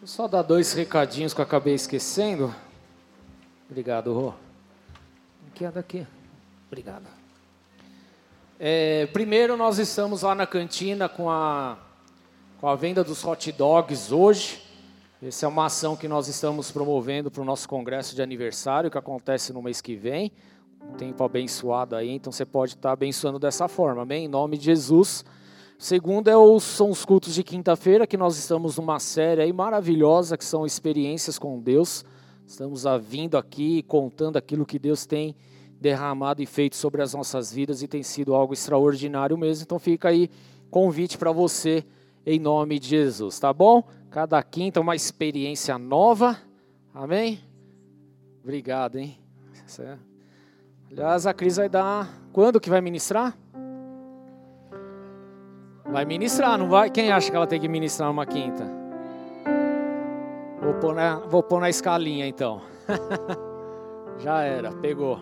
Deixa eu só dar dois recadinhos que eu acabei esquecendo. Obrigado, Rô. Aqui é daqui. Obrigado. É, primeiro, nós estamos lá na cantina com a, com a venda dos hot dogs hoje. Essa é uma ação que nós estamos promovendo para o nosso congresso de aniversário, que acontece no mês que vem. Um tempo abençoado aí, então você pode estar abençoando dessa forma, amém? Em nome de Jesus. Segundo é os, são os cultos de quinta-feira, que nós estamos numa série aí maravilhosa, que são experiências com Deus. Estamos vindo aqui contando aquilo que Deus tem derramado e feito sobre as nossas vidas e tem sido algo extraordinário mesmo. Então fica aí convite para você em nome de Jesus, tá bom? Cada quinta uma experiência nova. Amém? Obrigado, hein? É- Aliás, a Cris vai dar. Quando que vai ministrar? Vai ministrar, não vai? Quem acha que ela tem que ministrar uma quinta? Vou pôr na, vou pôr na escalinha então. Já era, pegou.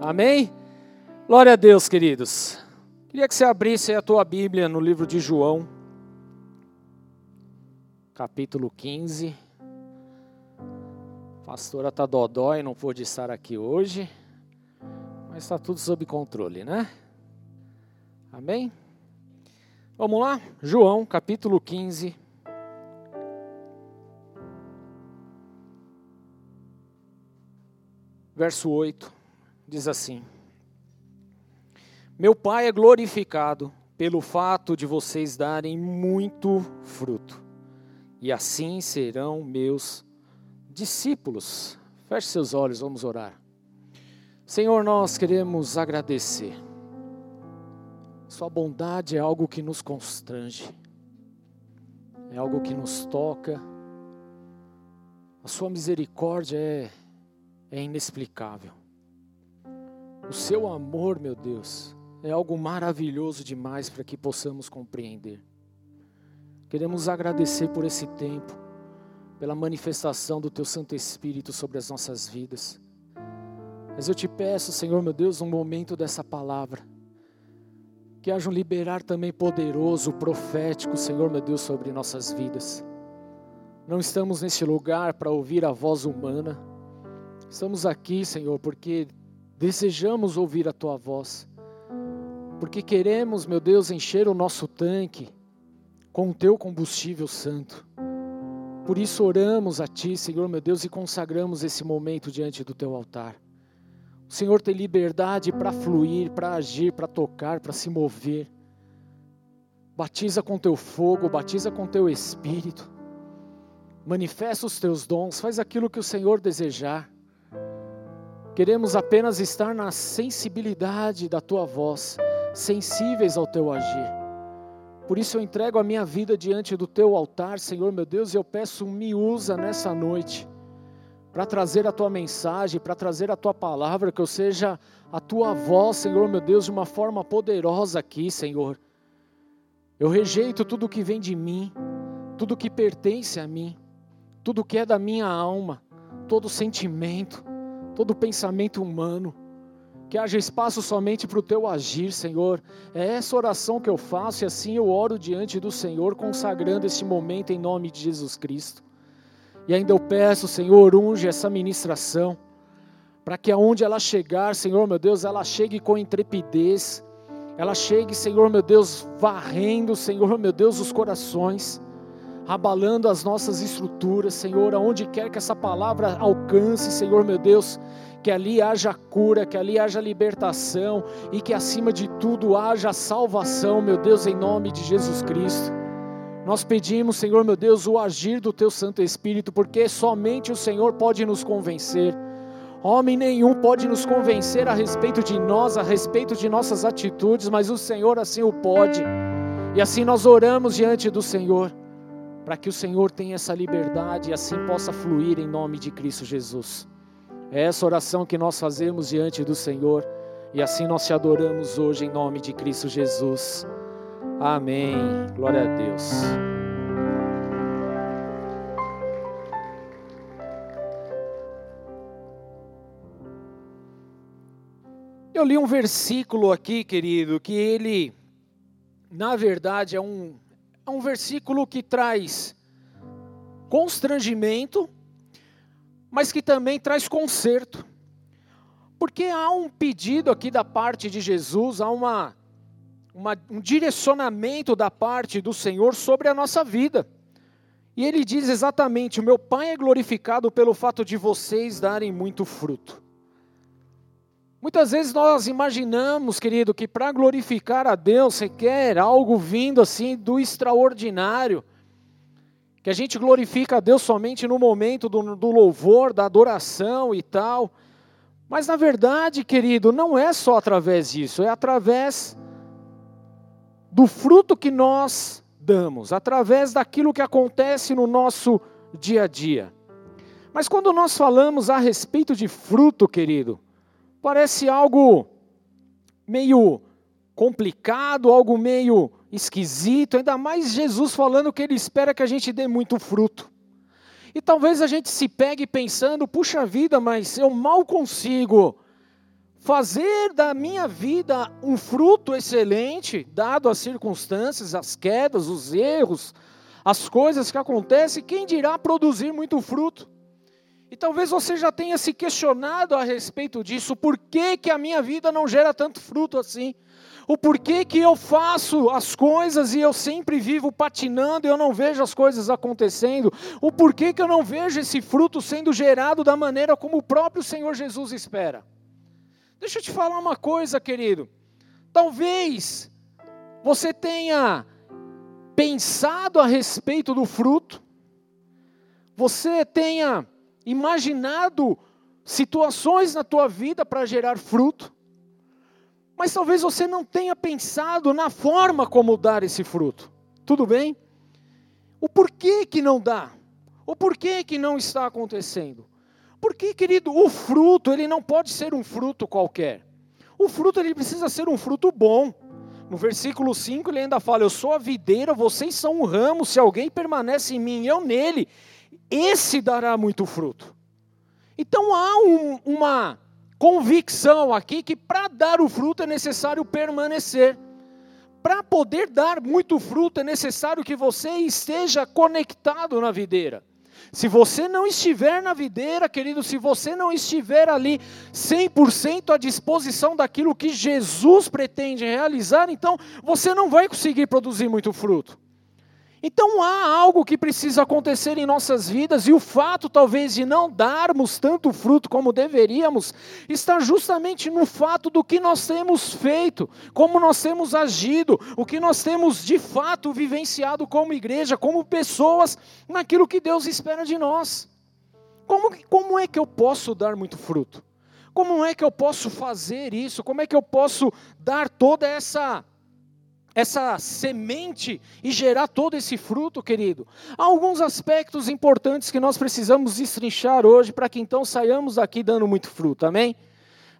Amém? Glória a Deus, queridos. Queria que você abrisse a tua Bíblia no livro de João, capítulo 15. A pastora tá dodói, não pôde estar aqui hoje, mas está tudo sob controle, né? Amém? Vamos lá? João, capítulo 15. Verso 8 diz assim: Meu Pai é glorificado pelo fato de vocês darem muito fruto, e assim serão meus discípulos. Feche seus olhos, vamos orar. Senhor, nós queremos agradecer sua bondade é algo que nos constrange, é algo que nos toca. A Sua misericórdia é, é inexplicável. O Seu amor, meu Deus, é algo maravilhoso demais para que possamos compreender. Queremos agradecer por esse tempo, pela manifestação do Teu Santo Espírito sobre as nossas vidas. Mas eu te peço, Senhor meu Deus, um momento dessa palavra que haja um liberar também poderoso, profético, Senhor meu Deus, sobre nossas vidas. Não estamos neste lugar para ouvir a voz humana. Estamos aqui, Senhor, porque desejamos ouvir a tua voz. Porque queremos, meu Deus, encher o nosso tanque com o teu combustível santo. Por isso oramos a ti, Senhor meu Deus, e consagramos esse momento diante do teu altar. O Senhor tem liberdade para fluir, para agir, para tocar, para se mover. Batiza com teu fogo, batiza com teu espírito. Manifesta os teus dons, faz aquilo que o Senhor desejar. Queremos apenas estar na sensibilidade da tua voz, sensíveis ao teu agir. Por isso eu entrego a minha vida diante do teu altar, Senhor meu Deus, e eu peço, me usa nessa noite para trazer a tua mensagem, para trazer a tua palavra, que eu seja a tua voz, Senhor meu Deus, de uma forma poderosa aqui, Senhor. Eu rejeito tudo que vem de mim, tudo que pertence a mim, tudo que é da minha alma, todo sentimento, todo pensamento humano. Que haja espaço somente para o teu agir, Senhor. É essa oração que eu faço e assim eu oro diante do Senhor, consagrando este momento em nome de Jesus Cristo. E ainda eu peço, Senhor, unge essa ministração, para que aonde ela chegar, Senhor meu Deus, ela chegue com intrepidez, ela chegue, Senhor meu Deus, varrendo, Senhor meu Deus, os corações, abalando as nossas estruturas, Senhor, aonde quer que essa palavra alcance, Senhor meu Deus, que ali haja cura, que ali haja libertação e que acima de tudo haja salvação, meu Deus, em nome de Jesus Cristo. Nós pedimos, Senhor meu Deus, o agir do Teu Santo Espírito, porque somente o Senhor pode nos convencer. Homem nenhum pode nos convencer a respeito de nós, a respeito de nossas atitudes, mas o Senhor assim o pode. E assim nós oramos diante do Senhor, para que o Senhor tenha essa liberdade e assim possa fluir em nome de Cristo Jesus. É essa oração que nós fazemos diante do Senhor, e assim nós te adoramos hoje em nome de Cristo Jesus. Amém. Glória a Deus. Eu li um versículo aqui, querido, que ele, na verdade, é um, é um versículo que traz constrangimento, mas que também traz conserto. Porque há um pedido aqui da parte de Jesus, há uma, uma, um direcionamento da parte do Senhor sobre a nossa vida. E ele diz exatamente: O meu Pai é glorificado pelo fato de vocês darem muito fruto. Muitas vezes nós imaginamos, querido, que para glorificar a Deus requer algo vindo assim do extraordinário, que a gente glorifica a Deus somente no momento do, do louvor, da adoração e tal. Mas na verdade, querido, não é só através disso, é através do fruto que nós damos, através daquilo que acontece no nosso dia a dia. Mas quando nós falamos a respeito de fruto, querido, parece algo meio complicado, algo meio esquisito, ainda mais Jesus falando que ele espera que a gente dê muito fruto. E talvez a gente se pegue pensando, puxa vida, mas eu mal consigo fazer da minha vida um fruto excelente, dado as circunstâncias, as quedas, os erros, as coisas que acontecem, quem dirá produzir muito fruto? E talvez você já tenha se questionado a respeito disso, por que, que a minha vida não gera tanto fruto assim? O porquê que eu faço as coisas e eu sempre vivo patinando e eu não vejo as coisas acontecendo? O porquê que eu não vejo esse fruto sendo gerado da maneira como o próprio Senhor Jesus espera? Deixa eu te falar uma coisa, querido. Talvez você tenha pensado a respeito do fruto, você tenha imaginado situações na tua vida para gerar fruto, mas talvez você não tenha pensado na forma como dar esse fruto. Tudo bem? O porquê que não dá? O porquê que não está acontecendo? Porque, querido, o fruto, ele não pode ser um fruto qualquer. O fruto, ele precisa ser um fruto bom. No versículo 5 ele ainda fala: Eu sou a videira, vocês são um ramo, se alguém permanece em mim e eu nele, esse dará muito fruto. Então há um, uma convicção aqui que para dar o fruto é necessário permanecer. Para poder dar muito fruto é necessário que você esteja conectado na videira. Se você não estiver na videira, querido, se você não estiver ali 100% à disposição daquilo que Jesus pretende realizar, então você não vai conseguir produzir muito fruto. Então há algo que precisa acontecer em nossas vidas, e o fato talvez de não darmos tanto fruto como deveríamos, está justamente no fato do que nós temos feito, como nós temos agido, o que nós temos de fato vivenciado como igreja, como pessoas, naquilo que Deus espera de nós. Como, como é que eu posso dar muito fruto? Como é que eu posso fazer isso? Como é que eu posso dar toda essa essa semente e gerar todo esse fruto, querido. Há alguns aspectos importantes que nós precisamos destrinchar hoje para que então saiamos daqui dando muito fruto, amém?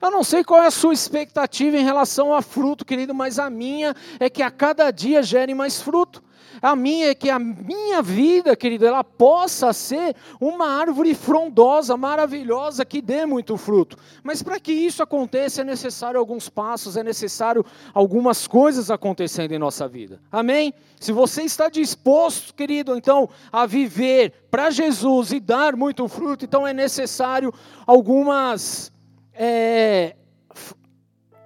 Eu não sei qual é a sua expectativa em relação a fruto, querido, mas a minha é que a cada dia gere mais fruto. A minha é que a minha vida, querido, ela possa ser uma árvore frondosa, maravilhosa, que dê muito fruto. Mas para que isso aconteça, é necessário alguns passos, é necessário algumas coisas acontecendo em nossa vida. Amém? Se você está disposto, querido, então, a viver para Jesus e dar muito fruto, então é necessário algumas. É,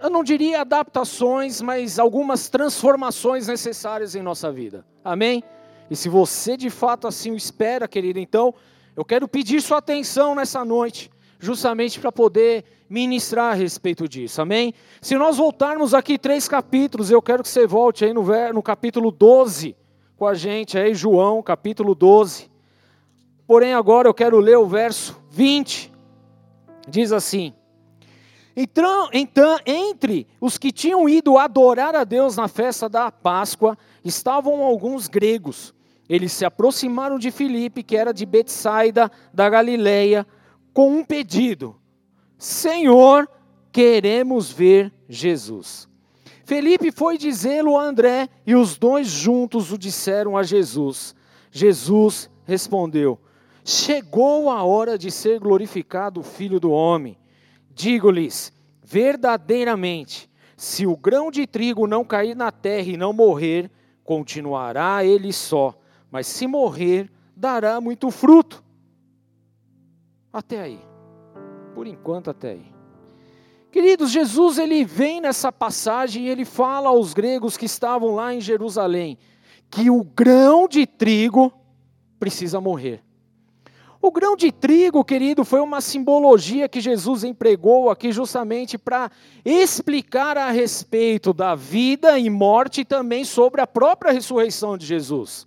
eu não diria adaptações, mas algumas transformações necessárias em nossa vida. Amém? E se você de fato assim o espera, querido, então eu quero pedir sua atenção nessa noite, justamente para poder ministrar a respeito disso. Amém? Se nós voltarmos aqui três capítulos, eu quero que você volte aí no, no capítulo 12 com a gente, aí João, capítulo 12. Porém, agora eu quero ler o verso 20. Diz assim: então, então, entre os que tinham ido adorar a Deus na festa da Páscoa, estavam alguns gregos. Eles se aproximaram de Filipe, que era de Betsaida, da Galileia, com um pedido: Senhor, queremos ver Jesus. Felipe foi dizê-lo a André, e os dois juntos o disseram a Jesus. Jesus respondeu: Chegou a hora de ser glorificado o Filho do Homem. Digo-lhes verdadeiramente: se o grão de trigo não cair na terra e não morrer, continuará ele só, mas se morrer, dará muito fruto. Até aí. Por enquanto, até aí. Queridos, Jesus ele vem nessa passagem e ele fala aos gregos que estavam lá em Jerusalém que o grão de trigo precisa morrer. O grão de trigo, querido, foi uma simbologia que Jesus empregou aqui justamente para explicar a respeito da vida e morte e também sobre a própria ressurreição de Jesus.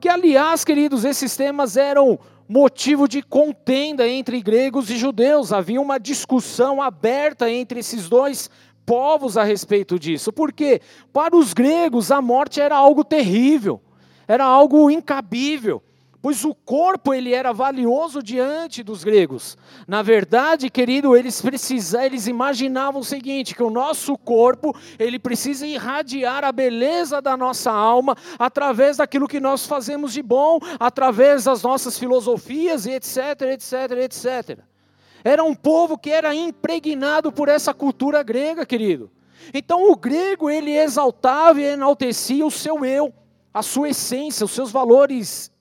Que, aliás, queridos, esses temas eram motivo de contenda entre gregos e judeus. Havia uma discussão aberta entre esses dois povos a respeito disso. Porque para os gregos a morte era algo terrível, era algo incabível pois o corpo ele era valioso diante dos gregos. Na verdade, querido, eles precisavam, eles imaginavam o seguinte, que o nosso corpo, ele precisa irradiar a beleza da nossa alma através daquilo que nós fazemos de bom, através das nossas filosofias e etc, etc, etc. Era um povo que era impregnado por essa cultura grega, querido. Então o grego ele exaltava e enaltecia o seu eu, a sua essência, os seus valores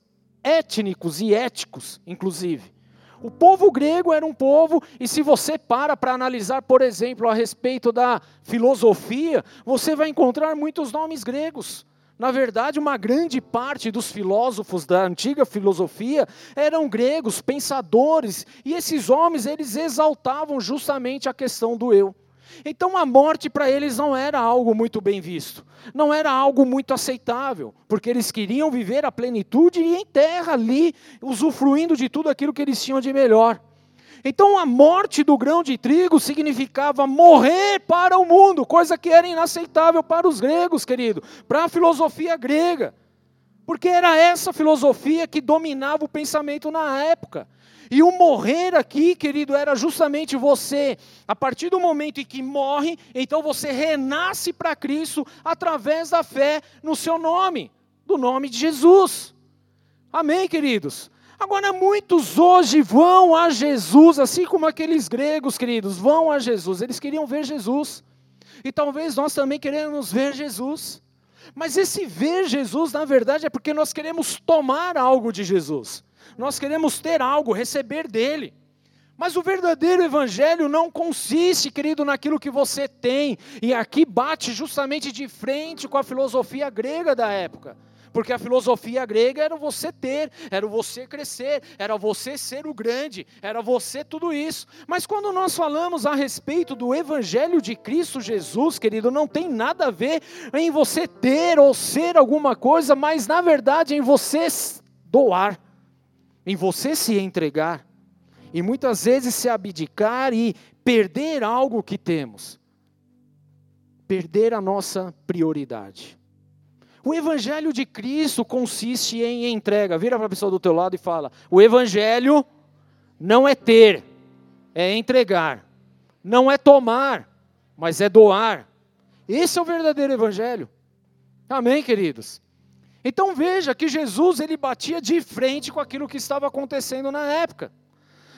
étnicos e éticos, inclusive. O povo grego era um povo, e se você para para analisar, por exemplo, a respeito da filosofia, você vai encontrar muitos nomes gregos. Na verdade, uma grande parte dos filósofos da antiga filosofia eram gregos, pensadores, e esses homens eles exaltavam justamente a questão do eu. Então a morte para eles não era algo muito bem visto, não era algo muito aceitável, porque eles queriam viver a plenitude e em terra ali, usufruindo de tudo aquilo que eles tinham de melhor. Então a morte do grão de trigo significava morrer para o mundo, coisa que era inaceitável para os gregos, querido, para a filosofia grega. Porque era essa filosofia que dominava o pensamento na época. E o morrer aqui, querido, era justamente você, a partir do momento em que morre, então você renasce para Cristo através da fé no seu nome, do nome de Jesus. Amém, queridos? Agora, muitos hoje vão a Jesus, assim como aqueles gregos, queridos, vão a Jesus, eles queriam ver Jesus. E talvez nós também queremos ver Jesus. Mas esse ver Jesus, na verdade, é porque nós queremos tomar algo de Jesus nós queremos ter algo, receber dele. Mas o verdadeiro evangelho não consiste, querido, naquilo que você tem, e aqui bate justamente de frente com a filosofia grega da época. Porque a filosofia grega era você ter, era você crescer, era você ser o grande, era você tudo isso. Mas quando nós falamos a respeito do evangelho de Cristo Jesus, querido, não tem nada a ver em você ter ou ser alguma coisa, mas na verdade em você doar em você se entregar e muitas vezes se abdicar e perder algo que temos, perder a nossa prioridade. O evangelho de Cristo consiste em entrega. Vira para a pessoa do teu lado e fala: "O evangelho não é ter, é entregar. Não é tomar, mas é doar. Esse é o verdadeiro evangelho." Amém, queridos. Então veja que Jesus ele batia de frente com aquilo que estava acontecendo na época.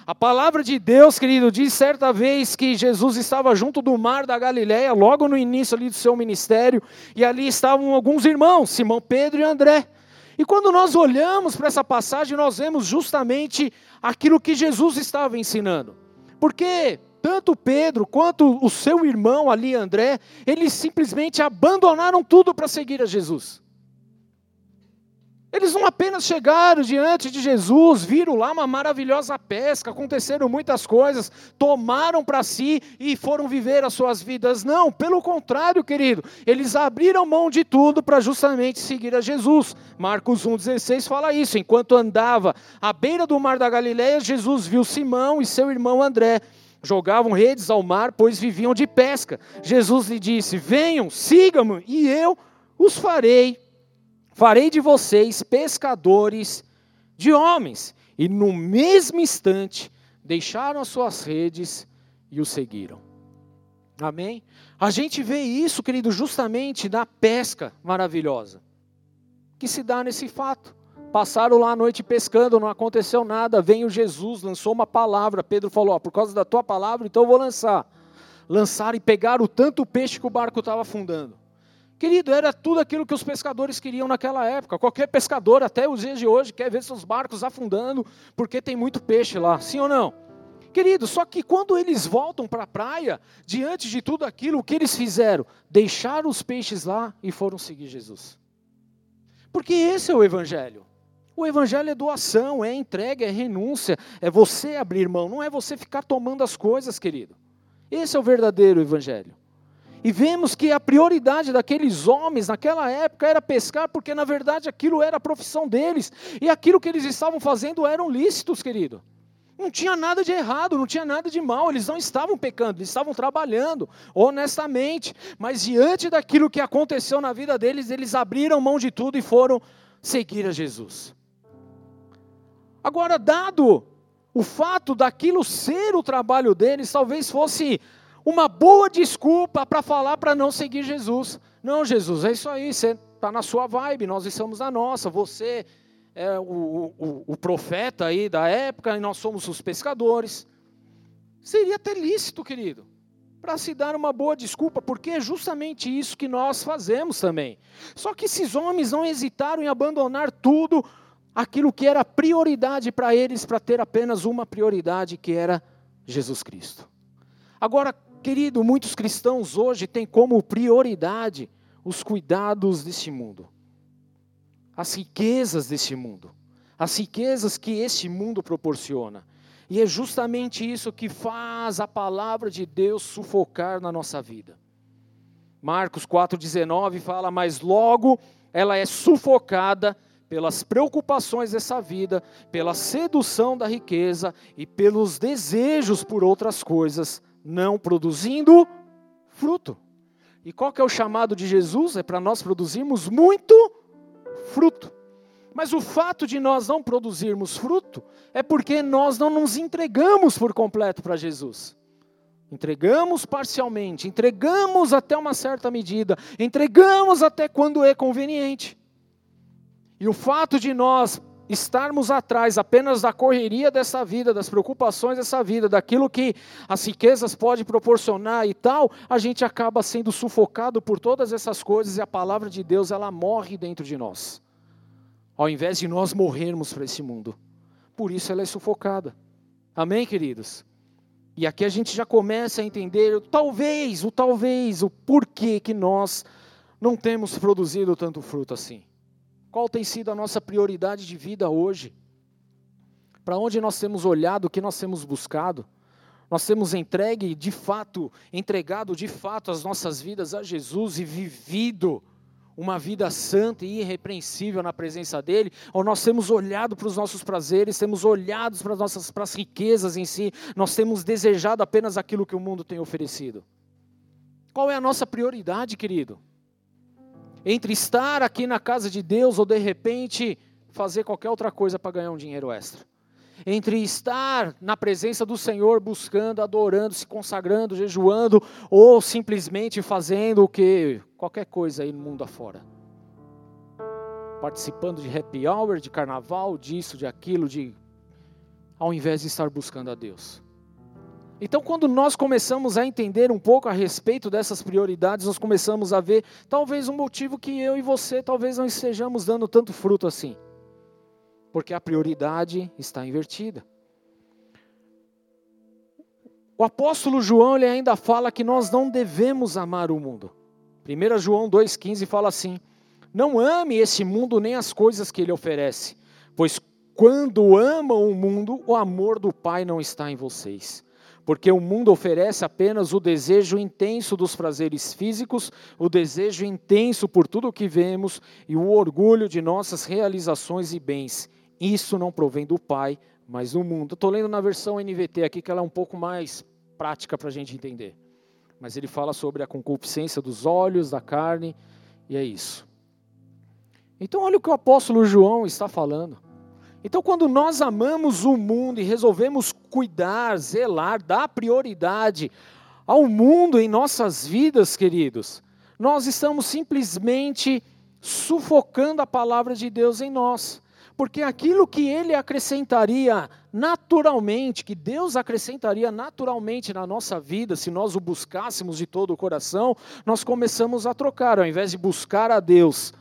A palavra de Deus, querido, diz certa vez que Jesus estava junto do mar da Galileia, logo no início ali do seu ministério, e ali estavam alguns irmãos, Simão Pedro e André. E quando nós olhamos para essa passagem, nós vemos justamente aquilo que Jesus estava ensinando. Porque tanto Pedro quanto o seu irmão ali, André, eles simplesmente abandonaram tudo para seguir a Jesus. Eles não apenas chegaram diante de Jesus, viram lá uma maravilhosa pesca, aconteceram muitas coisas, tomaram para si e foram viver as suas vidas. Não, pelo contrário, querido, eles abriram mão de tudo para justamente seguir a Jesus. Marcos 1,16 fala isso. Enquanto andava à beira do mar da Galileia, Jesus viu Simão e seu irmão André. Jogavam redes ao mar, pois viviam de pesca. Jesus lhe disse: Venham, sigam-me, e eu os farei Farei de vocês pescadores de homens. E no mesmo instante, deixaram as suas redes e o seguiram. Amém? A gente vê isso, querido, justamente na pesca maravilhosa que se dá nesse fato. Passaram lá a noite pescando, não aconteceu nada. Veio Jesus, lançou uma palavra. Pedro falou: ó, por causa da tua palavra, então eu vou lançar. Lançaram e pegaram tanto peixe que o barco estava afundando. Querido, era tudo aquilo que os pescadores queriam naquela época. Qualquer pescador, até os dias de hoje, quer ver seus barcos afundando porque tem muito peixe lá, sim ou não? Querido, só que quando eles voltam para a praia, diante de tudo aquilo, o que eles fizeram? Deixaram os peixes lá e foram seguir Jesus. Porque esse é o Evangelho. O Evangelho é doação, é entrega, é renúncia, é você abrir mão, não é você ficar tomando as coisas, querido. Esse é o verdadeiro Evangelho. E vemos que a prioridade daqueles homens naquela época era pescar, porque na verdade aquilo era a profissão deles, e aquilo que eles estavam fazendo eram lícitos, querido. Não tinha nada de errado, não tinha nada de mal, eles não estavam pecando, eles estavam trabalhando honestamente, mas diante daquilo que aconteceu na vida deles, eles abriram mão de tudo e foram seguir a Jesus. Agora, dado o fato daquilo ser o trabalho deles, talvez fosse uma boa desculpa para falar para não seguir Jesus. Não, Jesus, é isso aí, você está na sua vibe, nós estamos na nossa, você é o, o, o profeta aí da época e nós somos os pescadores. Seria até lícito, querido, para se dar uma boa desculpa, porque é justamente isso que nós fazemos também. Só que esses homens não hesitaram em abandonar tudo aquilo que era prioridade para eles, para ter apenas uma prioridade, que era Jesus Cristo. Agora, querido, muitos cristãos hoje têm como prioridade os cuidados deste mundo as riquezas deste mundo, as riquezas que este mundo proporciona. E é justamente isso que faz a palavra de Deus sufocar na nossa vida. Marcos 4,19 fala: Mas logo ela é sufocada pelas preocupações dessa vida, pela sedução da riqueza e pelos desejos por outras coisas, não produzindo fruto. E qual que é o chamado de Jesus? É para nós produzirmos muito fruto. Mas o fato de nós não produzirmos fruto é porque nós não nos entregamos por completo para Jesus. Entregamos parcialmente, entregamos até uma certa medida, entregamos até quando é conveniente. E o fato de nós estarmos atrás apenas da correria dessa vida, das preocupações dessa vida, daquilo que as riquezas podem proporcionar e tal, a gente acaba sendo sufocado por todas essas coisas e a palavra de Deus ela morre dentro de nós. Ao invés de nós morrermos para esse mundo. Por isso ela é sufocada. Amém, queridos? E aqui a gente já começa a entender, talvez, o talvez, o porquê que nós não temos produzido tanto fruto assim. Qual tem sido a nossa prioridade de vida hoje? Para onde nós temos olhado, o que nós temos buscado? Nós temos entregue de fato, entregado de fato as nossas vidas a Jesus e vivido uma vida santa e irrepreensível na presença dele, ou nós temos olhado para os nossos prazeres, temos olhado para as nossas para as riquezas em si, nós temos desejado apenas aquilo que o mundo tem oferecido. Qual é a nossa prioridade, querido? Entre estar aqui na casa de Deus ou de repente fazer qualquer outra coisa para ganhar um dinheiro extra. Entre estar na presença do Senhor, buscando, adorando, se consagrando, jejuando, ou simplesmente fazendo o que? Qualquer coisa aí no mundo afora. Participando de happy hour, de carnaval, disso, de aquilo, de. Ao invés de estar buscando a Deus. Então, quando nós começamos a entender um pouco a respeito dessas prioridades, nós começamos a ver talvez um motivo que eu e você talvez não estejamos dando tanto fruto assim. Porque a prioridade está invertida. O apóstolo João ele ainda fala que nós não devemos amar o mundo. 1 João 2,15 fala assim: Não ame esse mundo nem as coisas que ele oferece, pois quando amam o mundo, o amor do Pai não está em vocês porque o mundo oferece apenas o desejo intenso dos prazeres físicos, o desejo intenso por tudo o que vemos e o orgulho de nossas realizações e bens. Isso não provém do Pai, mas do mundo. Estou lendo na versão NVT aqui, que ela é um pouco mais prática para a gente entender. Mas ele fala sobre a concupiscência dos olhos, da carne, e é isso. Então, olha o que o apóstolo João está falando. Então, quando nós amamos o mundo e resolvemos cuidar, zelar, dar prioridade ao mundo em nossas vidas, queridos, nós estamos simplesmente sufocando a palavra de Deus em nós. porque aquilo que ele acrescentaria naturalmente, que Deus acrescentaria naturalmente na nossa vida, se nós o buscássemos de todo o coração, nós começamos a trocar, ao invés de buscar a Deus,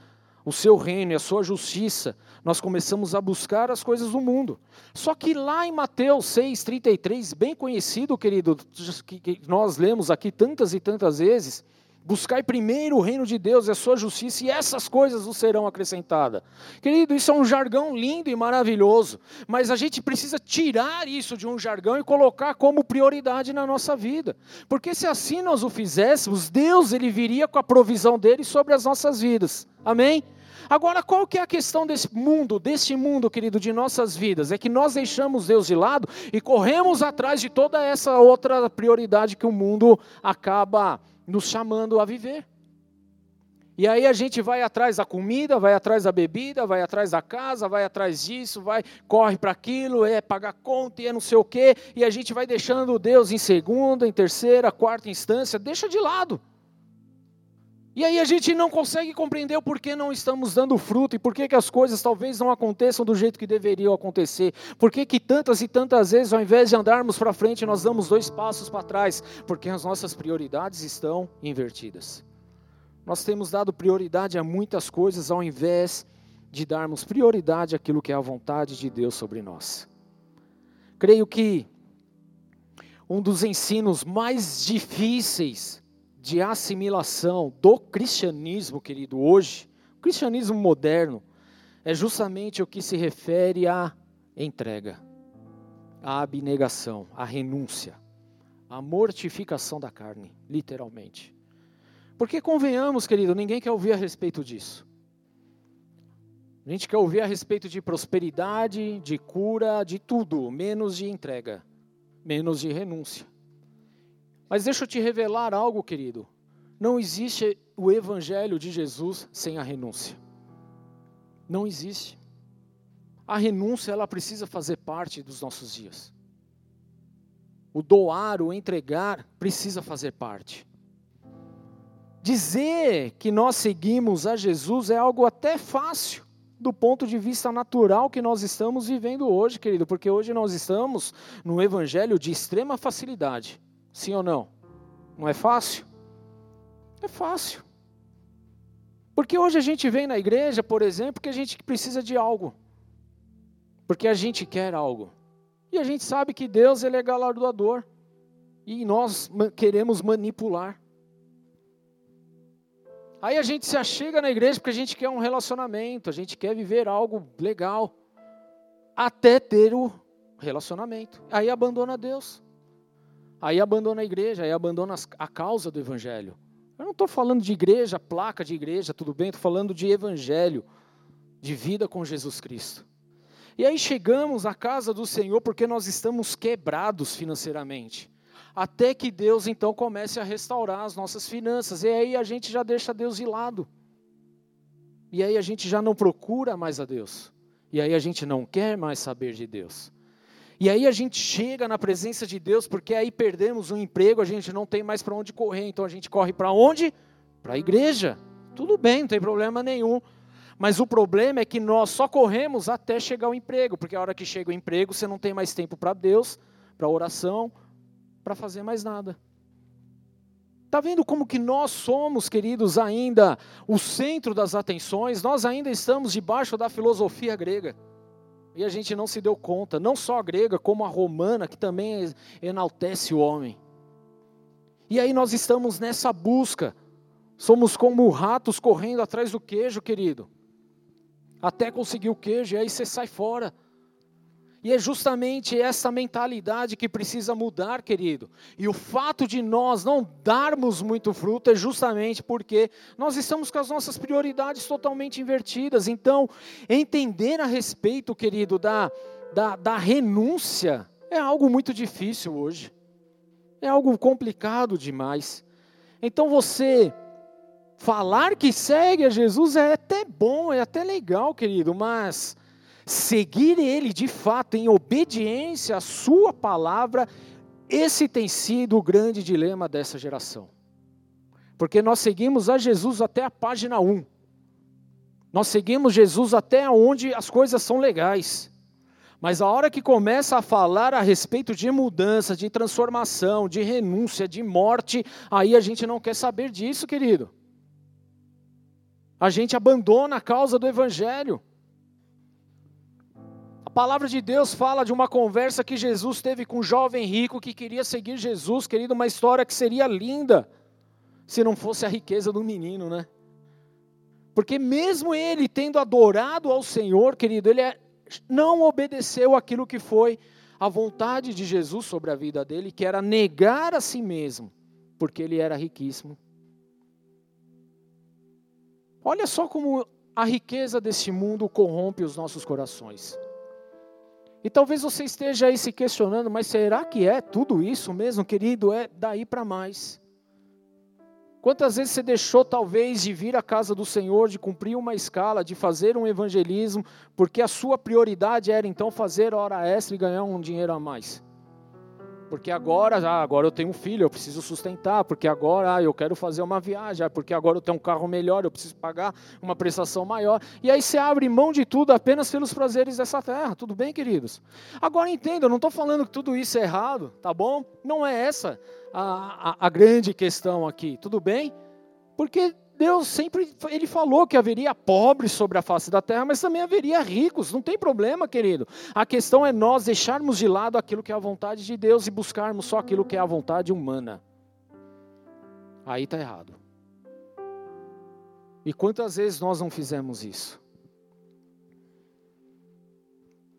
o seu reino e a sua justiça, nós começamos a buscar as coisas do mundo. Só que lá em Mateus 6,33, bem conhecido, querido, que nós lemos aqui tantas e tantas vezes, Buscai primeiro o reino de Deus e a sua justiça, e essas coisas vos serão acrescentadas. Querido, isso é um jargão lindo e maravilhoso, mas a gente precisa tirar isso de um jargão e colocar como prioridade na nossa vida. Porque se assim nós o fizéssemos, Deus ele viria com a provisão dele sobre as nossas vidas. Amém? Agora, qual que é a questão desse mundo, deste mundo, querido, de nossas vidas? É que nós deixamos Deus de lado e corremos atrás de toda essa outra prioridade que o mundo acaba nos chamando a viver. E aí a gente vai atrás da comida, vai atrás da bebida, vai atrás da casa, vai atrás disso, vai, corre para aquilo, é pagar conta e é não sei o quê, e a gente vai deixando Deus em segunda, em terceira, quarta instância, deixa de lado. E aí a gente não consegue compreender o porquê não estamos dando fruto e por que as coisas talvez não aconteçam do jeito que deveriam acontecer. Por que tantas e tantas vezes, ao invés de andarmos para frente, nós damos dois passos para trás? Porque as nossas prioridades estão invertidas. Nós temos dado prioridade a muitas coisas ao invés de darmos prioridade àquilo que é a vontade de Deus sobre nós. Creio que um dos ensinos mais difíceis de assimilação do cristianismo, querido, hoje, o cristianismo moderno, é justamente o que se refere à entrega, à abnegação, à renúncia, à mortificação da carne, literalmente. Porque convenhamos, querido, ninguém quer ouvir a respeito disso. A gente quer ouvir a respeito de prosperidade, de cura, de tudo, menos de entrega, menos de renúncia. Mas deixa eu te revelar algo, querido. Não existe o evangelho de Jesus sem a renúncia. Não existe. A renúncia ela precisa fazer parte dos nossos dias. O doar, o entregar precisa fazer parte. Dizer que nós seguimos a Jesus é algo até fácil do ponto de vista natural que nós estamos vivendo hoje, querido, porque hoje nós estamos no evangelho de extrema facilidade. Sim ou não? Não é fácil? É fácil. Porque hoje a gente vem na igreja, por exemplo, porque a gente precisa de algo. Porque a gente quer algo. E a gente sabe que Deus ele é galardoador. E nós queremos manipular. Aí a gente se achega na igreja porque a gente quer um relacionamento, a gente quer viver algo legal. Até ter o relacionamento. Aí abandona Deus. Aí abandona a igreja, aí abandona a causa do evangelho. Eu não estou falando de igreja, placa de igreja, tudo bem, estou falando de evangelho, de vida com Jesus Cristo. E aí chegamos à casa do Senhor porque nós estamos quebrados financeiramente. Até que Deus então comece a restaurar as nossas finanças. E aí a gente já deixa Deus de lado. E aí a gente já não procura mais a Deus. E aí a gente não quer mais saber de Deus. E aí a gente chega na presença de Deus, porque aí perdemos um emprego, a gente não tem mais para onde correr, então a gente corre para onde? Para a igreja. Tudo bem, não tem problema nenhum. Mas o problema é que nós só corremos até chegar o emprego, porque a hora que chega o emprego, você não tem mais tempo para Deus, para oração, para fazer mais nada. Está vendo como que nós somos, queridos, ainda o centro das atenções? Nós ainda estamos debaixo da filosofia grega. E a gente não se deu conta, não só a grega, como a romana, que também enaltece o homem. E aí nós estamos nessa busca. Somos como ratos correndo atrás do queijo, querido. Até conseguir o queijo, e aí você sai fora. E é justamente essa mentalidade que precisa mudar, querido. E o fato de nós não darmos muito fruto é justamente porque nós estamos com as nossas prioridades totalmente invertidas. Então, entender a respeito, querido, da, da, da renúncia é algo muito difícil hoje. É algo complicado demais. Então, você falar que segue a Jesus é até bom, é até legal, querido, mas seguir Ele de fato em obediência à Sua palavra, esse tem sido o grande dilema dessa geração. Porque nós seguimos a Jesus até a página 1. Nós seguimos Jesus até onde as coisas são legais. Mas a hora que começa a falar a respeito de mudança, de transformação, de renúncia, de morte, aí a gente não quer saber disso, querido. A gente abandona a causa do Evangelho. Palavra de Deus fala de uma conversa que Jesus teve com um jovem rico que queria seguir Jesus, querido, uma história que seria linda, se não fosse a riqueza do menino, né? Porque mesmo ele tendo adorado ao Senhor, querido, ele é não obedeceu aquilo que foi a vontade de Jesus sobre a vida dele, que era negar a si mesmo, porque ele era riquíssimo. Olha só como a riqueza deste mundo corrompe os nossos corações. E talvez você esteja aí se questionando, mas será que é tudo isso mesmo, querido? É daí para mais. Quantas vezes você deixou, talvez, de vir à casa do Senhor, de cumprir uma escala, de fazer um evangelismo, porque a sua prioridade era então fazer hora extra e ganhar um dinheiro a mais? Porque agora, ah, agora eu tenho um filho, eu preciso sustentar, porque agora ah, eu quero fazer uma viagem, ah, porque agora eu tenho um carro melhor, eu preciso pagar uma prestação maior. E aí você abre mão de tudo apenas pelos prazeres dessa terra. Tudo bem, queridos? Agora entenda, eu não estou falando que tudo isso é errado, tá bom? Não é essa a, a, a grande questão aqui, tudo bem? Porque Deus sempre ele falou que haveria pobres sobre a face da terra, mas também haveria ricos, não tem problema, querido. A questão é nós deixarmos de lado aquilo que é a vontade de Deus e buscarmos só aquilo que é a vontade humana. Aí está errado. E quantas vezes nós não fizemos isso?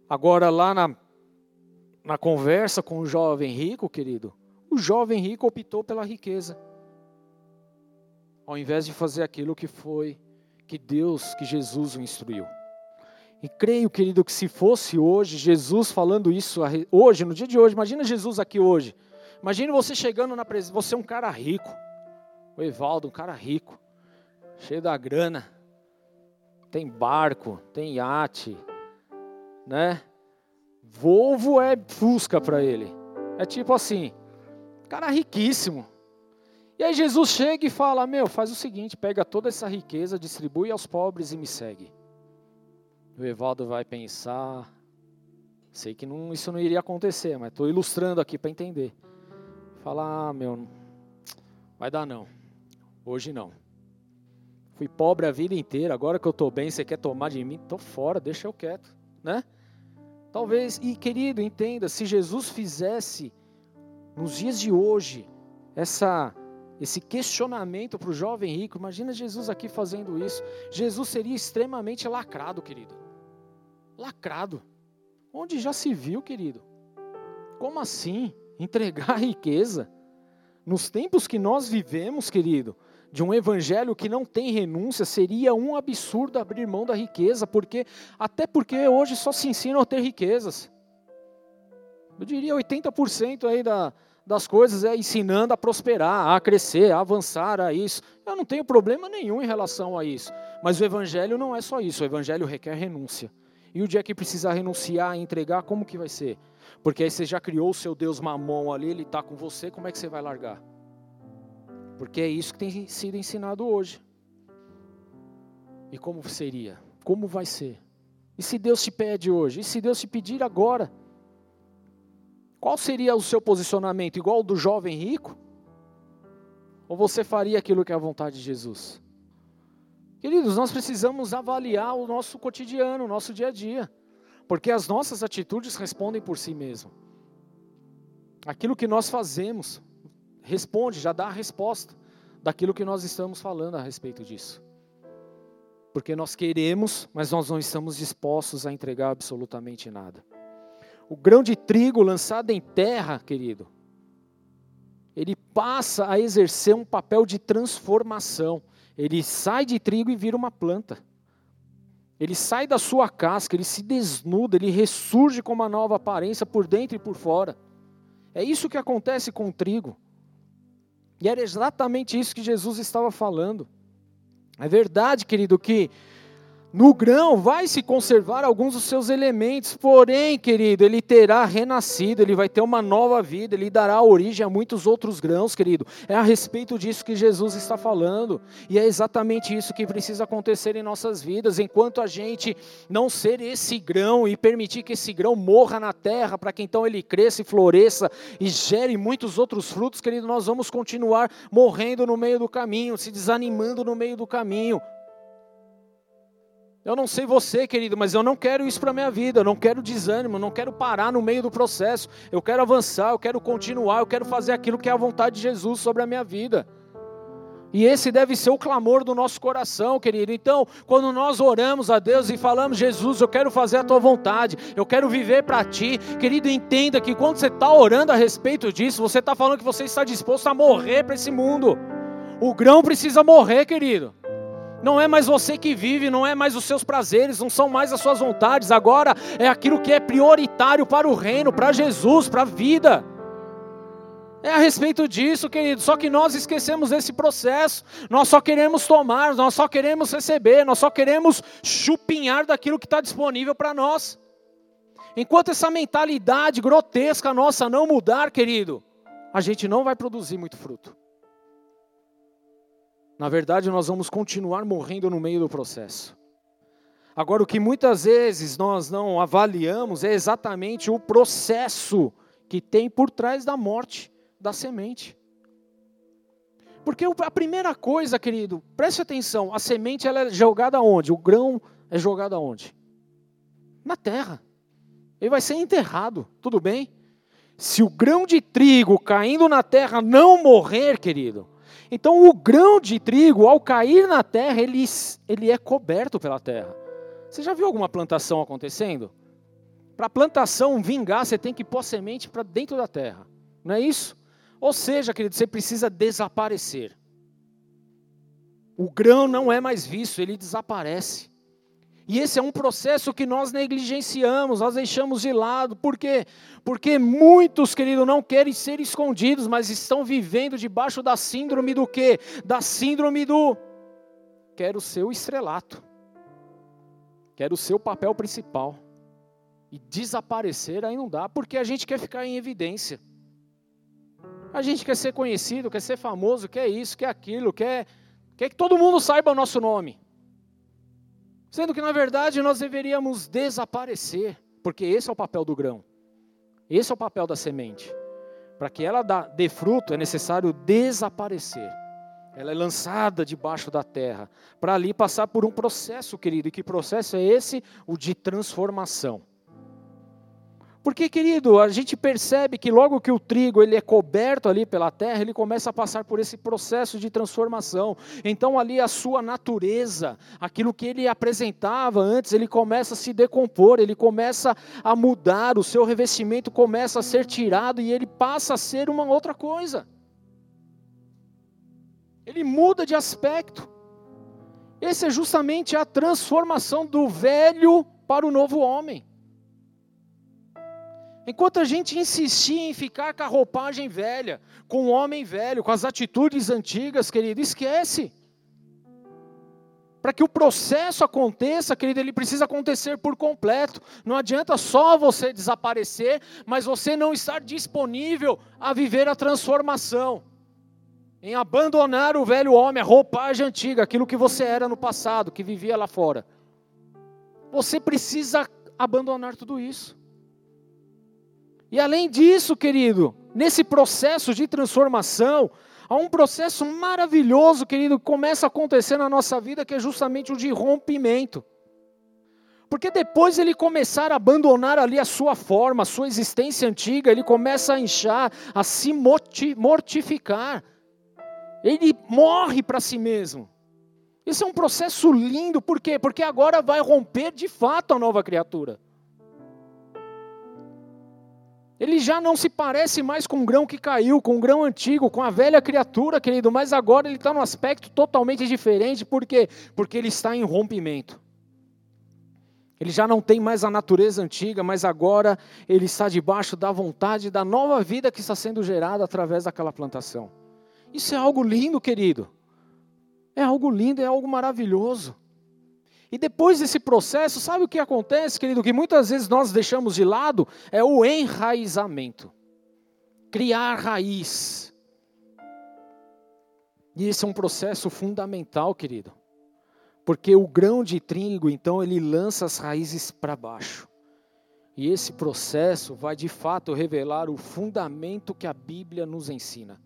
Agora, lá na, na conversa com o jovem rico, querido, o jovem rico optou pela riqueza ao invés de fazer aquilo que foi que Deus, que Jesus o instruiu. E creio, querido, que se fosse hoje, Jesus falando isso, hoje, no dia de hoje, imagina Jesus aqui hoje. Imagine você chegando na presença, você é um cara rico. O Evaldo, um cara rico, cheio da grana. Tem barco, tem iate, né? Volvo é Fusca para ele. É tipo assim, cara riquíssimo. E aí Jesus chega e fala: Meu, faz o seguinte, pega toda essa riqueza, distribui aos pobres e me segue. O Evaldo vai pensar, sei que não, isso não iria acontecer, mas estou ilustrando aqui para entender. Fala, ah, meu, vai dar não, hoje não. Fui pobre a vida inteira, agora que eu estou bem, você quer tomar de mim? Estou fora, deixa eu quieto, né? Talvez, e querido, entenda, se Jesus fizesse nos dias de hoje essa esse questionamento para o jovem rico. Imagina Jesus aqui fazendo isso. Jesus seria extremamente lacrado, querido. Lacrado. Onde já se viu, querido? Como assim? Entregar a riqueza? Nos tempos que nós vivemos, querido, de um evangelho que não tem renúncia, seria um absurdo abrir mão da riqueza, porque até porque hoje só se ensina a ter riquezas. Eu diria 80% aí da, das coisas é ensinando a prosperar, a crescer, a avançar, a isso. Eu não tenho problema nenhum em relação a isso. Mas o evangelho não é só isso, o evangelho requer renúncia. E o dia que precisar renunciar e entregar, como que vai ser? Porque aí você já criou o seu Deus mamão ali, ele está com você, como é que você vai largar? Porque é isso que tem sido ensinado hoje. E como seria? Como vai ser? E se Deus te pede hoje? E se Deus te pedir agora? Qual seria o seu posicionamento? Igual ao do jovem rico? Ou você faria aquilo que é a vontade de Jesus? Queridos, nós precisamos avaliar o nosso cotidiano, o nosso dia a dia, porque as nossas atitudes respondem por si mesmo. Aquilo que nós fazemos responde, já dá a resposta daquilo que nós estamos falando a respeito disso. Porque nós queremos, mas nós não estamos dispostos a entregar absolutamente nada. O grão de trigo lançado em terra, querido, ele passa a exercer um papel de transformação. Ele sai de trigo e vira uma planta. Ele sai da sua casca, ele se desnuda, ele ressurge com uma nova aparência por dentro e por fora. É isso que acontece com o trigo. E era exatamente isso que Jesus estava falando. É verdade, querido, que No grão vai se conservar alguns dos seus elementos, porém, querido, ele terá renascido, ele vai ter uma nova vida, ele dará origem a muitos outros grãos, querido. É a respeito disso que Jesus está falando, e é exatamente isso que precisa acontecer em nossas vidas. Enquanto a gente não ser esse grão e permitir que esse grão morra na terra, para que então ele cresça e floresça e gere muitos outros frutos, querido, nós vamos continuar morrendo no meio do caminho, se desanimando no meio do caminho. Eu não sei você, querido, mas eu não quero isso para a minha vida. Eu não quero desânimo, não quero parar no meio do processo. Eu quero avançar, eu quero continuar, eu quero fazer aquilo que é a vontade de Jesus sobre a minha vida. E esse deve ser o clamor do nosso coração, querido. Então, quando nós oramos a Deus e falamos, Jesus, eu quero fazer a tua vontade, eu quero viver para ti, querido, entenda que quando você está orando a respeito disso, você está falando que você está disposto a morrer para esse mundo. O grão precisa morrer, querido. Não é mais você que vive, não é mais os seus prazeres, não são mais as suas vontades, agora é aquilo que é prioritário para o reino, para Jesus, para a vida. É a respeito disso, querido. Só que nós esquecemos desse processo. Nós só queremos tomar, nós só queremos receber, nós só queremos chupinhar daquilo que está disponível para nós. Enquanto essa mentalidade grotesca nossa não mudar, querido, a gente não vai produzir muito fruto. Na verdade, nós vamos continuar morrendo no meio do processo. Agora, o que muitas vezes nós não avaliamos é exatamente o processo que tem por trás da morte da semente. Porque a primeira coisa, querido, preste atenção, a semente ela é jogada onde? O grão é jogado aonde? Na terra. Ele vai ser enterrado, tudo bem? Se o grão de trigo caindo na terra não morrer, querido, então o grão de trigo, ao cair na terra, ele, ele é coberto pela terra. Você já viu alguma plantação acontecendo? Para a plantação vingar, você tem que pôr semente para dentro da terra. Não é isso? Ou seja, querido, você precisa desaparecer. O grão não é mais visto, ele desaparece. E esse é um processo que nós negligenciamos, nós deixamos de lado. Por quê? Porque muitos, querido, não querem ser escondidos, mas estão vivendo debaixo da síndrome do quê? Da síndrome do quero o estrelato. Quero o seu papel principal. E desaparecer aí não dá, porque a gente quer ficar em evidência. A gente quer ser conhecido, quer ser famoso, quer isso, quer aquilo, quer, quer que todo mundo saiba o nosso nome. Sendo que, na verdade, nós deveríamos desaparecer, porque esse é o papel do grão, esse é o papel da semente. Para que ela dê fruto, é necessário desaparecer. Ela é lançada debaixo da terra, para ali passar por um processo, querido. E que processo é esse? O de transformação. Porque, querido, a gente percebe que logo que o trigo ele é coberto ali pela terra, ele começa a passar por esse processo de transformação. Então, ali a sua natureza, aquilo que ele apresentava antes, ele começa a se decompor, ele começa a mudar, o seu revestimento começa a ser tirado e ele passa a ser uma outra coisa. Ele muda de aspecto. Essa é justamente a transformação do velho para o novo homem. Enquanto a gente insistia em ficar com a roupagem velha, com o homem velho, com as atitudes antigas, querido, esquece. Para que o processo aconteça, querido, ele precisa acontecer por completo. Não adianta só você desaparecer, mas você não estar disponível a viver a transformação. Em abandonar o velho homem, a roupagem antiga, aquilo que você era no passado, que vivia lá fora. Você precisa abandonar tudo isso. E além disso, querido, nesse processo de transformação, há um processo maravilhoso, querido, que começa a acontecer na nossa vida, que é justamente o de rompimento. Porque depois ele começar a abandonar ali a sua forma, a sua existência antiga, ele começa a inchar, a se mortificar. Ele morre para si mesmo. Isso é um processo lindo, por quê? Porque agora vai romper de fato a nova criatura. Ele já não se parece mais com o grão que caiu, com o grão antigo, com a velha criatura, querido, mas agora ele está num aspecto totalmente diferente, por quê? Porque ele está em rompimento. Ele já não tem mais a natureza antiga, mas agora ele está debaixo da vontade da nova vida que está sendo gerada através daquela plantação. Isso é algo lindo, querido. É algo lindo, é algo maravilhoso. E depois desse processo, sabe o que acontece, querido? Que muitas vezes nós deixamos de lado é o enraizamento. Criar raiz. E esse é um processo fundamental, querido. Porque o grão de trigo, então, ele lança as raízes para baixo. E esse processo vai de fato revelar o fundamento que a Bíblia nos ensina.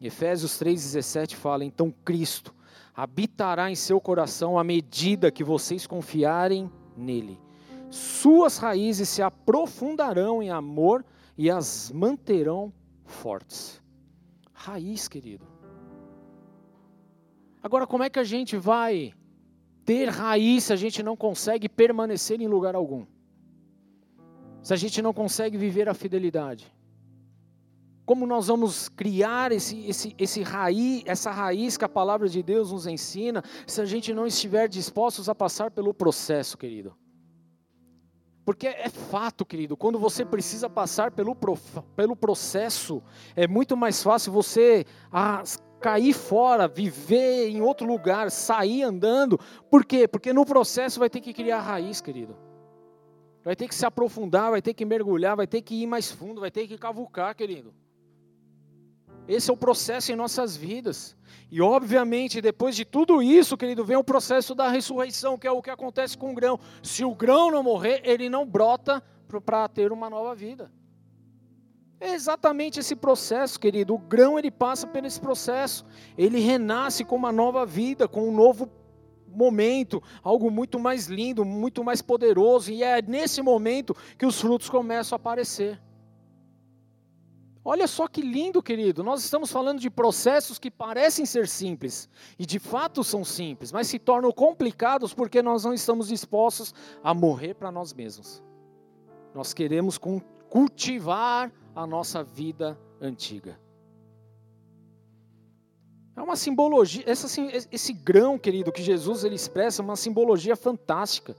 Efésios 3,17 fala: Então Cristo habitará em seu coração à medida que vocês confiarem nele. Suas raízes se aprofundarão em amor e as manterão fortes. Raiz, querido. Agora, como é que a gente vai ter raiz se a gente não consegue permanecer em lugar algum? Se a gente não consegue viver a fidelidade? Como nós vamos criar esse, esse, esse raiz, essa raiz que a palavra de Deus nos ensina, se a gente não estiver dispostos a passar pelo processo, querido? Porque é fato, querido, quando você precisa passar pelo, pelo processo, é muito mais fácil você ah, cair fora, viver em outro lugar, sair andando. Por quê? Porque no processo vai ter que criar raiz, querido. Vai ter que se aprofundar, vai ter que mergulhar, vai ter que ir mais fundo, vai ter que cavucar, querido. Esse é o processo em nossas vidas. E obviamente, depois de tudo isso, querido, vem o processo da ressurreição, que é o que acontece com o grão. Se o grão não morrer, ele não brota para ter uma nova vida. É exatamente esse processo, querido. O grão ele passa por esse processo. Ele renasce com uma nova vida, com um novo momento, algo muito mais lindo, muito mais poderoso, e é nesse momento que os frutos começam a aparecer. Olha só que lindo, querido. Nós estamos falando de processos que parecem ser simples, e de fato são simples, mas se tornam complicados porque nós não estamos dispostos a morrer para nós mesmos. Nós queremos cultivar a nossa vida antiga. É uma simbologia, esse grão, querido, que Jesus ele expressa, é uma simbologia fantástica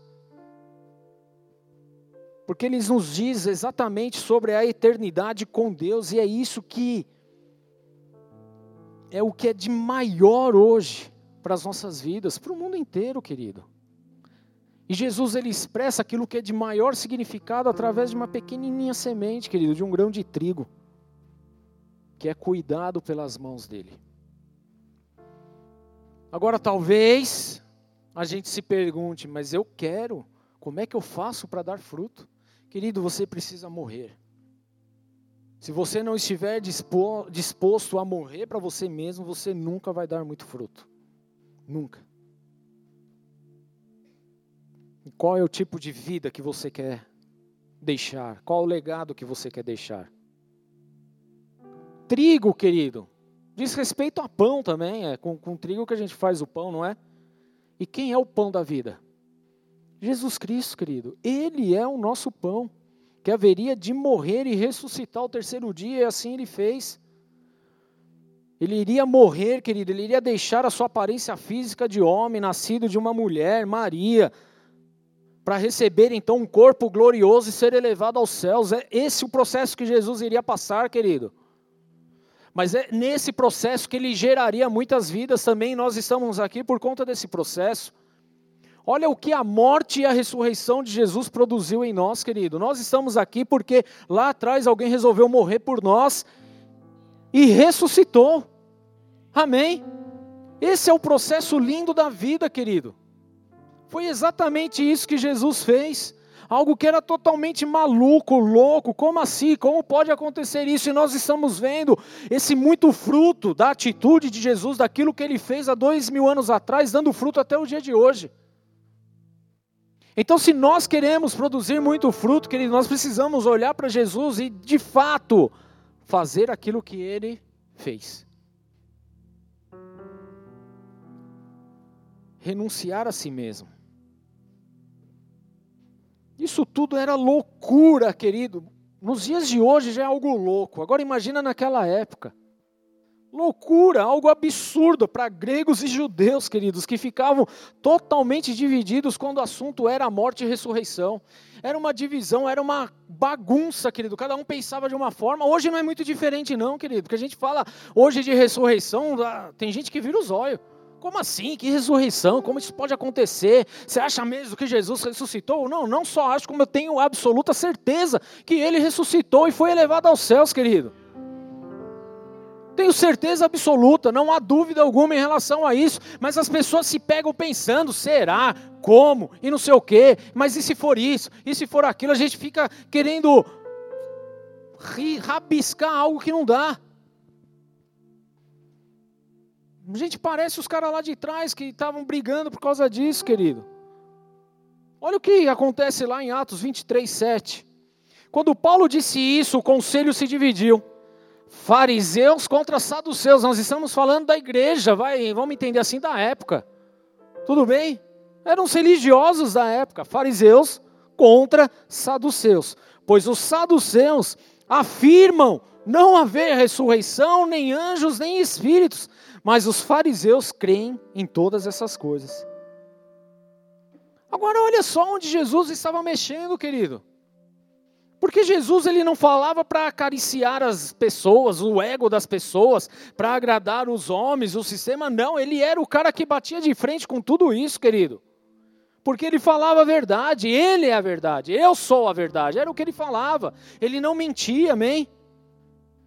porque ele nos diz exatamente sobre a eternidade com Deus, e é isso que é o que é de maior hoje para as nossas vidas, para o mundo inteiro, querido. E Jesus ele expressa aquilo que é de maior significado através de uma pequenininha semente, querido, de um grão de trigo, que é cuidado pelas mãos dele. Agora talvez a gente se pergunte, mas eu quero, como é que eu faço para dar fruto? Querido, você precisa morrer. Se você não estiver disposto a morrer para você mesmo, você nunca vai dar muito fruto. Nunca. E qual é o tipo de vida que você quer deixar? Qual o legado que você quer deixar? Trigo, querido, diz respeito a pão também. É com, com trigo que a gente faz o pão, não é? E quem é o pão da vida? Jesus Cristo, querido, Ele é o nosso pão, que haveria de morrer e ressuscitar o terceiro dia, e assim Ele fez. Ele iria morrer, querido, Ele iria deixar a sua aparência física de homem, nascido de uma mulher, Maria, para receber então um corpo glorioso e ser elevado aos céus. É esse o processo que Jesus iria passar, querido. Mas é nesse processo que ele geraria muitas vidas também. Nós estamos aqui por conta desse processo. Olha o que a morte e a ressurreição de Jesus produziu em nós, querido. Nós estamos aqui porque lá atrás alguém resolveu morrer por nós e ressuscitou. Amém? Esse é o processo lindo da vida, querido. Foi exatamente isso que Jesus fez. Algo que era totalmente maluco, louco. Como assim? Como pode acontecer isso? E nós estamos vendo esse muito fruto da atitude de Jesus, daquilo que ele fez há dois mil anos atrás, dando fruto até o dia de hoje. Então, se nós queremos produzir muito fruto, querido, nós precisamos olhar para Jesus e, de fato, fazer aquilo que ele fez. Renunciar a si mesmo. Isso tudo era loucura, querido. Nos dias de hoje já é algo louco. Agora imagina naquela época. Loucura, algo absurdo para gregos e judeus, queridos, que ficavam totalmente divididos quando o assunto era morte e ressurreição. Era uma divisão, era uma bagunça, querido. Cada um pensava de uma forma. Hoje não é muito diferente, não, querido. Porque a gente fala hoje de ressurreição, tem gente que vira os olhos. Como assim? Que ressurreição? Como isso pode acontecer? Você acha mesmo que Jesus ressuscitou? Não, não só acho, como eu tenho absoluta certeza que ele ressuscitou e foi elevado aos céus, querido. Tenho certeza absoluta, não há dúvida alguma em relação a isso, mas as pessoas se pegam pensando, será, como, e não sei o quê, mas e se for isso, e se for aquilo, a gente fica querendo rabiscar algo que não dá. A gente parece os caras lá de trás que estavam brigando por causa disso, querido. Olha o que acontece lá em Atos 23, 7. Quando Paulo disse isso, o conselho se dividiu. Fariseus contra saduceus. Nós estamos falando da igreja, vai, vamos entender assim, da época. Tudo bem? Eram os religiosos da época, fariseus contra saduceus. Pois os saduceus afirmam não haver ressurreição, nem anjos, nem espíritos, mas os fariseus creem em todas essas coisas. Agora olha só onde Jesus estava mexendo, querido. Porque Jesus ele não falava para acariciar as pessoas, o ego das pessoas, para agradar os homens, o sistema, não, ele era o cara que batia de frente com tudo isso, querido. Porque ele falava a verdade, ele é a verdade, eu sou a verdade, era o que ele falava. Ele não mentia, amém?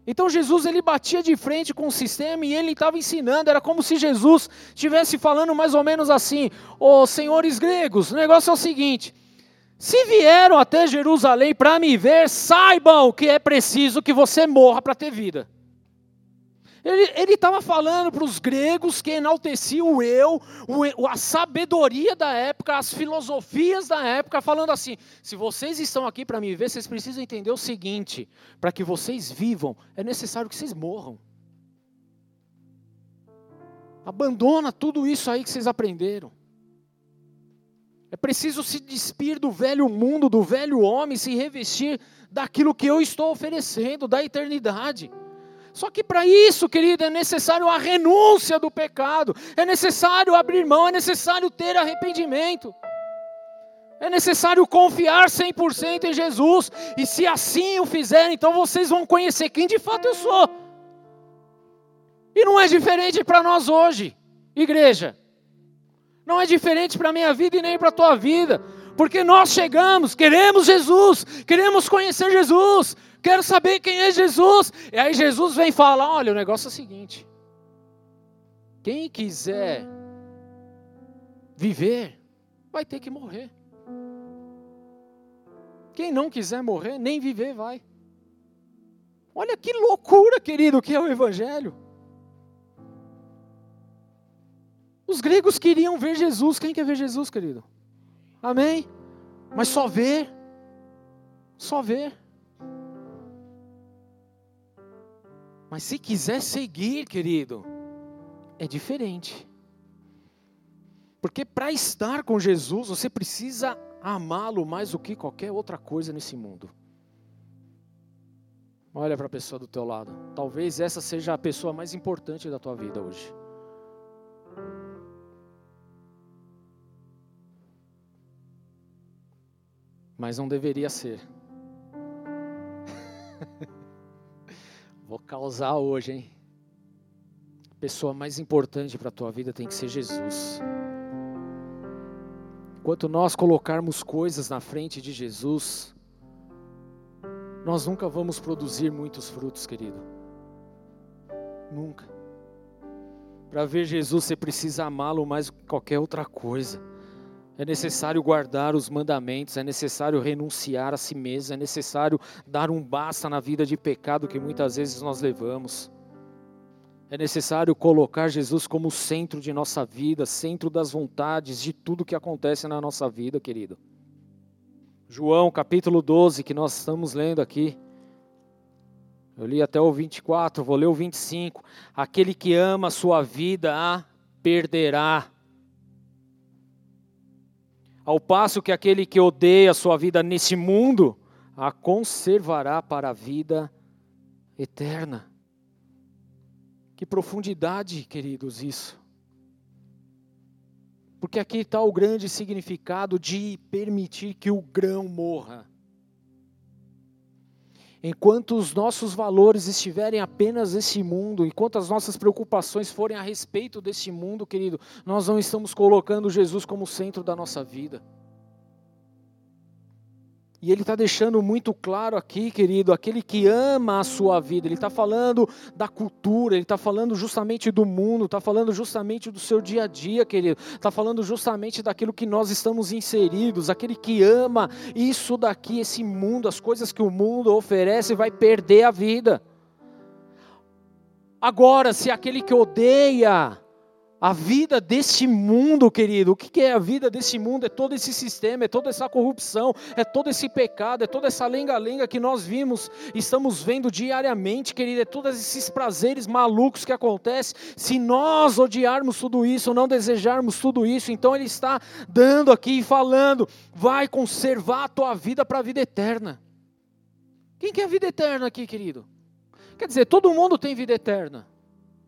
Então Jesus ele batia de frente com o sistema e ele estava ensinando, era como se Jesus estivesse falando mais ou menos assim: "Ô senhores gregos, o negócio é o seguinte: se vieram até Jerusalém para me ver, saibam que é preciso que você morra para ter vida." Ele estava falando para os gregos que enalteciam o eu, o, a sabedoria da época, as filosofias da época, falando assim: se vocês estão aqui para me ver, vocês precisam entender o seguinte: para que vocês vivam, é necessário que vocês morram. Abandona tudo isso aí que vocês aprenderam. É preciso se despir do velho mundo, do velho homem, se revestir daquilo que eu estou oferecendo, da eternidade. Só que para isso, querido, é necessário a renúncia do pecado, é necessário abrir mão, é necessário ter arrependimento. É necessário confiar 100% em Jesus, e se assim o fizerem, então vocês vão conhecer quem de fato eu sou. E não é diferente para nós hoje, igreja. Não é diferente para a minha vida e nem para a tua vida, porque nós chegamos, queremos Jesus, queremos conhecer Jesus, quero saber quem é Jesus. E aí Jesus vem falar: olha, o negócio é o seguinte: quem quiser viver, vai ter que morrer. Quem não quiser morrer, nem viver vai. Olha que loucura, querido, que é o Evangelho. Os gregos queriam ver Jesus. Quem quer ver Jesus, querido? Amém? Mas só ver. Só ver. Mas se quiser seguir, querido, é diferente. Porque para estar com Jesus, você precisa amá-lo mais do que qualquer outra coisa nesse mundo. Olha para a pessoa do teu lado. Talvez essa seja a pessoa mais importante da tua vida hoje. Mas não deveria ser. Vou causar hoje, hein? A pessoa mais importante para a tua vida tem que ser Jesus. Enquanto nós colocarmos coisas na frente de Jesus, nós nunca vamos produzir muitos frutos, querido. Nunca. Para ver Jesus, você precisa amá-lo mais que qualquer outra coisa. É necessário guardar os mandamentos, é necessário renunciar a si mesmo, é necessário dar um basta na vida de pecado que muitas vezes nós levamos. É necessário colocar Jesus como centro de nossa vida, centro das vontades, de tudo que acontece na nossa vida, querido. João capítulo 12, que nós estamos lendo aqui. Eu li até o 24, vou ler o 25. Aquele que ama a sua vida a perderá ao passo que aquele que odeia sua vida nesse mundo, a conservará para a vida eterna. Que profundidade, queridos, isso. Porque aqui está o grande significado de permitir que o grão morra. Enquanto os nossos valores estiverem apenas nesse mundo, enquanto as nossas preocupações forem a respeito desse mundo, querido, nós não estamos colocando Jesus como centro da nossa vida. E ele está deixando muito claro aqui, querido, aquele que ama a sua vida. Ele está falando da cultura, ele está falando justamente do mundo, está falando justamente do seu dia a dia, querido. Está falando justamente daquilo que nós estamos inseridos. Aquele que ama isso daqui, esse mundo, as coisas que o mundo oferece, vai perder a vida. Agora, se aquele que odeia a vida deste mundo, querido, o que é a vida deste mundo? É todo esse sistema, é toda essa corrupção, é todo esse pecado, é toda essa lenga-lenga que nós vimos, estamos vendo diariamente, querido, é todos esses prazeres malucos que acontecem. Se nós odiarmos tudo isso, não desejarmos tudo isso, então Ele está dando aqui e falando: vai conservar a tua vida para a vida eterna. Quem quer vida eterna aqui, querido? Quer dizer, todo mundo tem vida eterna.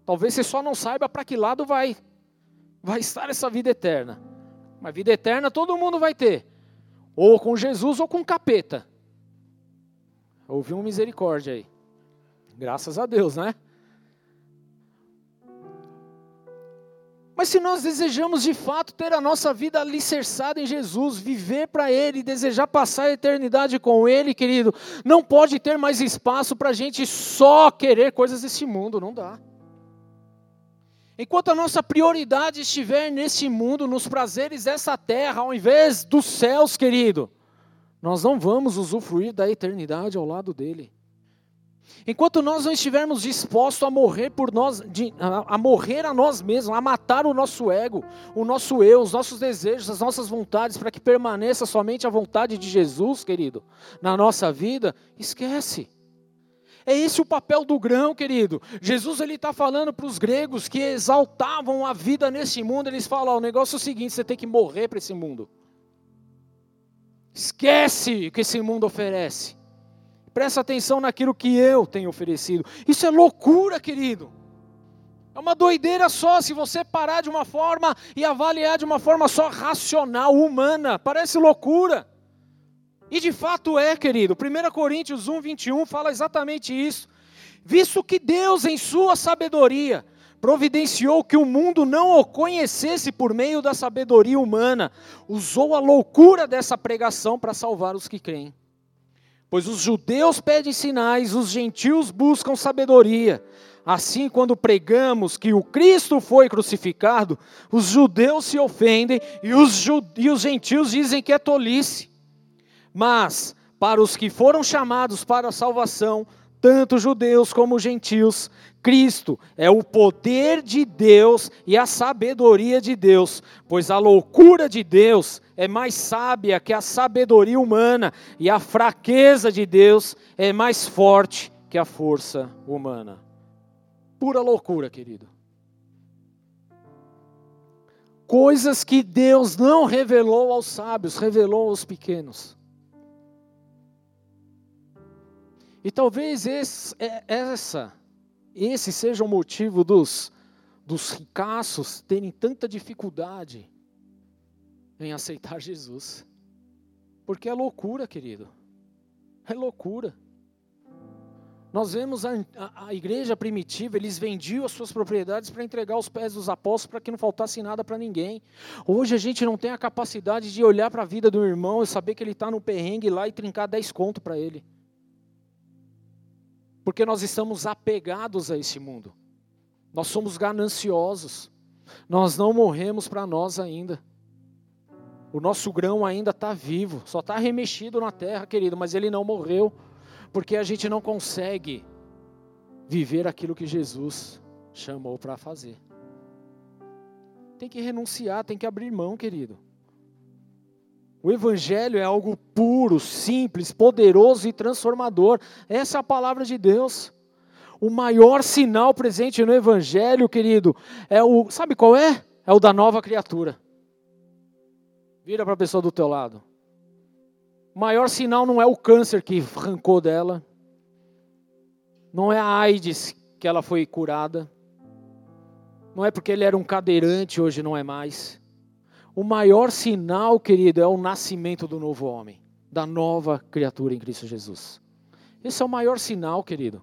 Talvez você só não saiba para que lado vai, vai estar essa vida eterna. Mas vida eterna todo mundo vai ter. Ou com Jesus ou com capeta. Houve uma misericórdia aí. Graças a Deus, né? Mas se nós desejamos de fato ter a nossa vida alicerçada em Jesus, viver para Ele, desejar passar a eternidade com Ele, querido, não pode ter mais espaço para a gente só querer coisas desse mundo, não dá. Enquanto a nossa prioridade estiver nesse mundo, nos prazeres dessa terra, ao invés dos céus, querido, nós não vamos usufruir da eternidade ao lado dele. Enquanto nós não estivermos dispostos a morrer por nós, a morrer a nós mesmos, a matar o nosso ego, o nosso eu, os nossos desejos, as nossas vontades, para que permaneça somente a vontade de Jesus, querido, na nossa vida, esquece. É esse o papel do grão, querido. Jesus ele está falando para os gregos que exaltavam a vida nesse mundo. Eles falam: o negócio é o seguinte: você tem que morrer para esse mundo. Esquece o que esse mundo oferece. Presta atenção naquilo que eu tenho oferecido. Isso é loucura, querido. É uma doideira só se você parar de uma forma e avaliar de uma forma só racional, humana. Parece loucura. E de fato é, querido. 1 Coríntios 1, 21 fala exatamente isso. Visto que Deus, em sua sabedoria, providenciou que o mundo não o conhecesse por meio da sabedoria humana, usou a loucura dessa pregação para salvar os que creem. Pois os judeus pedem sinais, os gentios buscam sabedoria. Assim, quando pregamos que o Cristo foi crucificado, os judeus se ofendem e os, e os gentios dizem que é tolice. Mas para os que foram chamados para a salvação, tanto judeus como gentios, Cristo é o poder de Deus e a sabedoria de Deus, pois a loucura de Deus é mais sábia que a sabedoria humana, e a fraqueza de Deus é mais forte que a força humana. Pura loucura, querido. Coisas que Deus não revelou aos sábios, revelou aos pequenos. E talvez esse, é, essa, esse seja o motivo dos, dos ricaços terem tanta dificuldade em aceitar Jesus. Porque é loucura, querido. É loucura. Nós vemos a, a, a, igreja primitiva, eles vendiam as suas propriedades para entregar aos pés dos apóstolos para que não faltasse nada para ninguém. Hoje a gente não tem a capacidade de olhar para a vida do irmão e saber que ele está no perrengue lá e trincar 10 conto para ele porque nós estamos apegados a esse mundo. Nós somos gananciosos. Nós não morremos para nós ainda. O nosso grão ainda está vivo, só está remexido na terra, querido, mas ele não morreu, porque a gente não consegue viver aquilo que Jesus chamou para fazer. Tem que renunciar, tem que abrir mão, querido. O Evangelho é algo puro, simples, poderoso e transformador. Essa é a palavra de Deus. O maior sinal presente no Evangelho, querido, é o. Sabe qual é? É o da nova criatura. Vira para a pessoa do teu lado. O maior sinal não é o câncer que arrancou dela. Não é a AIDS que ela foi curada. Não é porque ele era um cadeirante, hoje não é mais. O maior sinal, querido, é o nascimento do novo homem, da nova criatura em Cristo Jesus. Esse é o maior sinal, querido.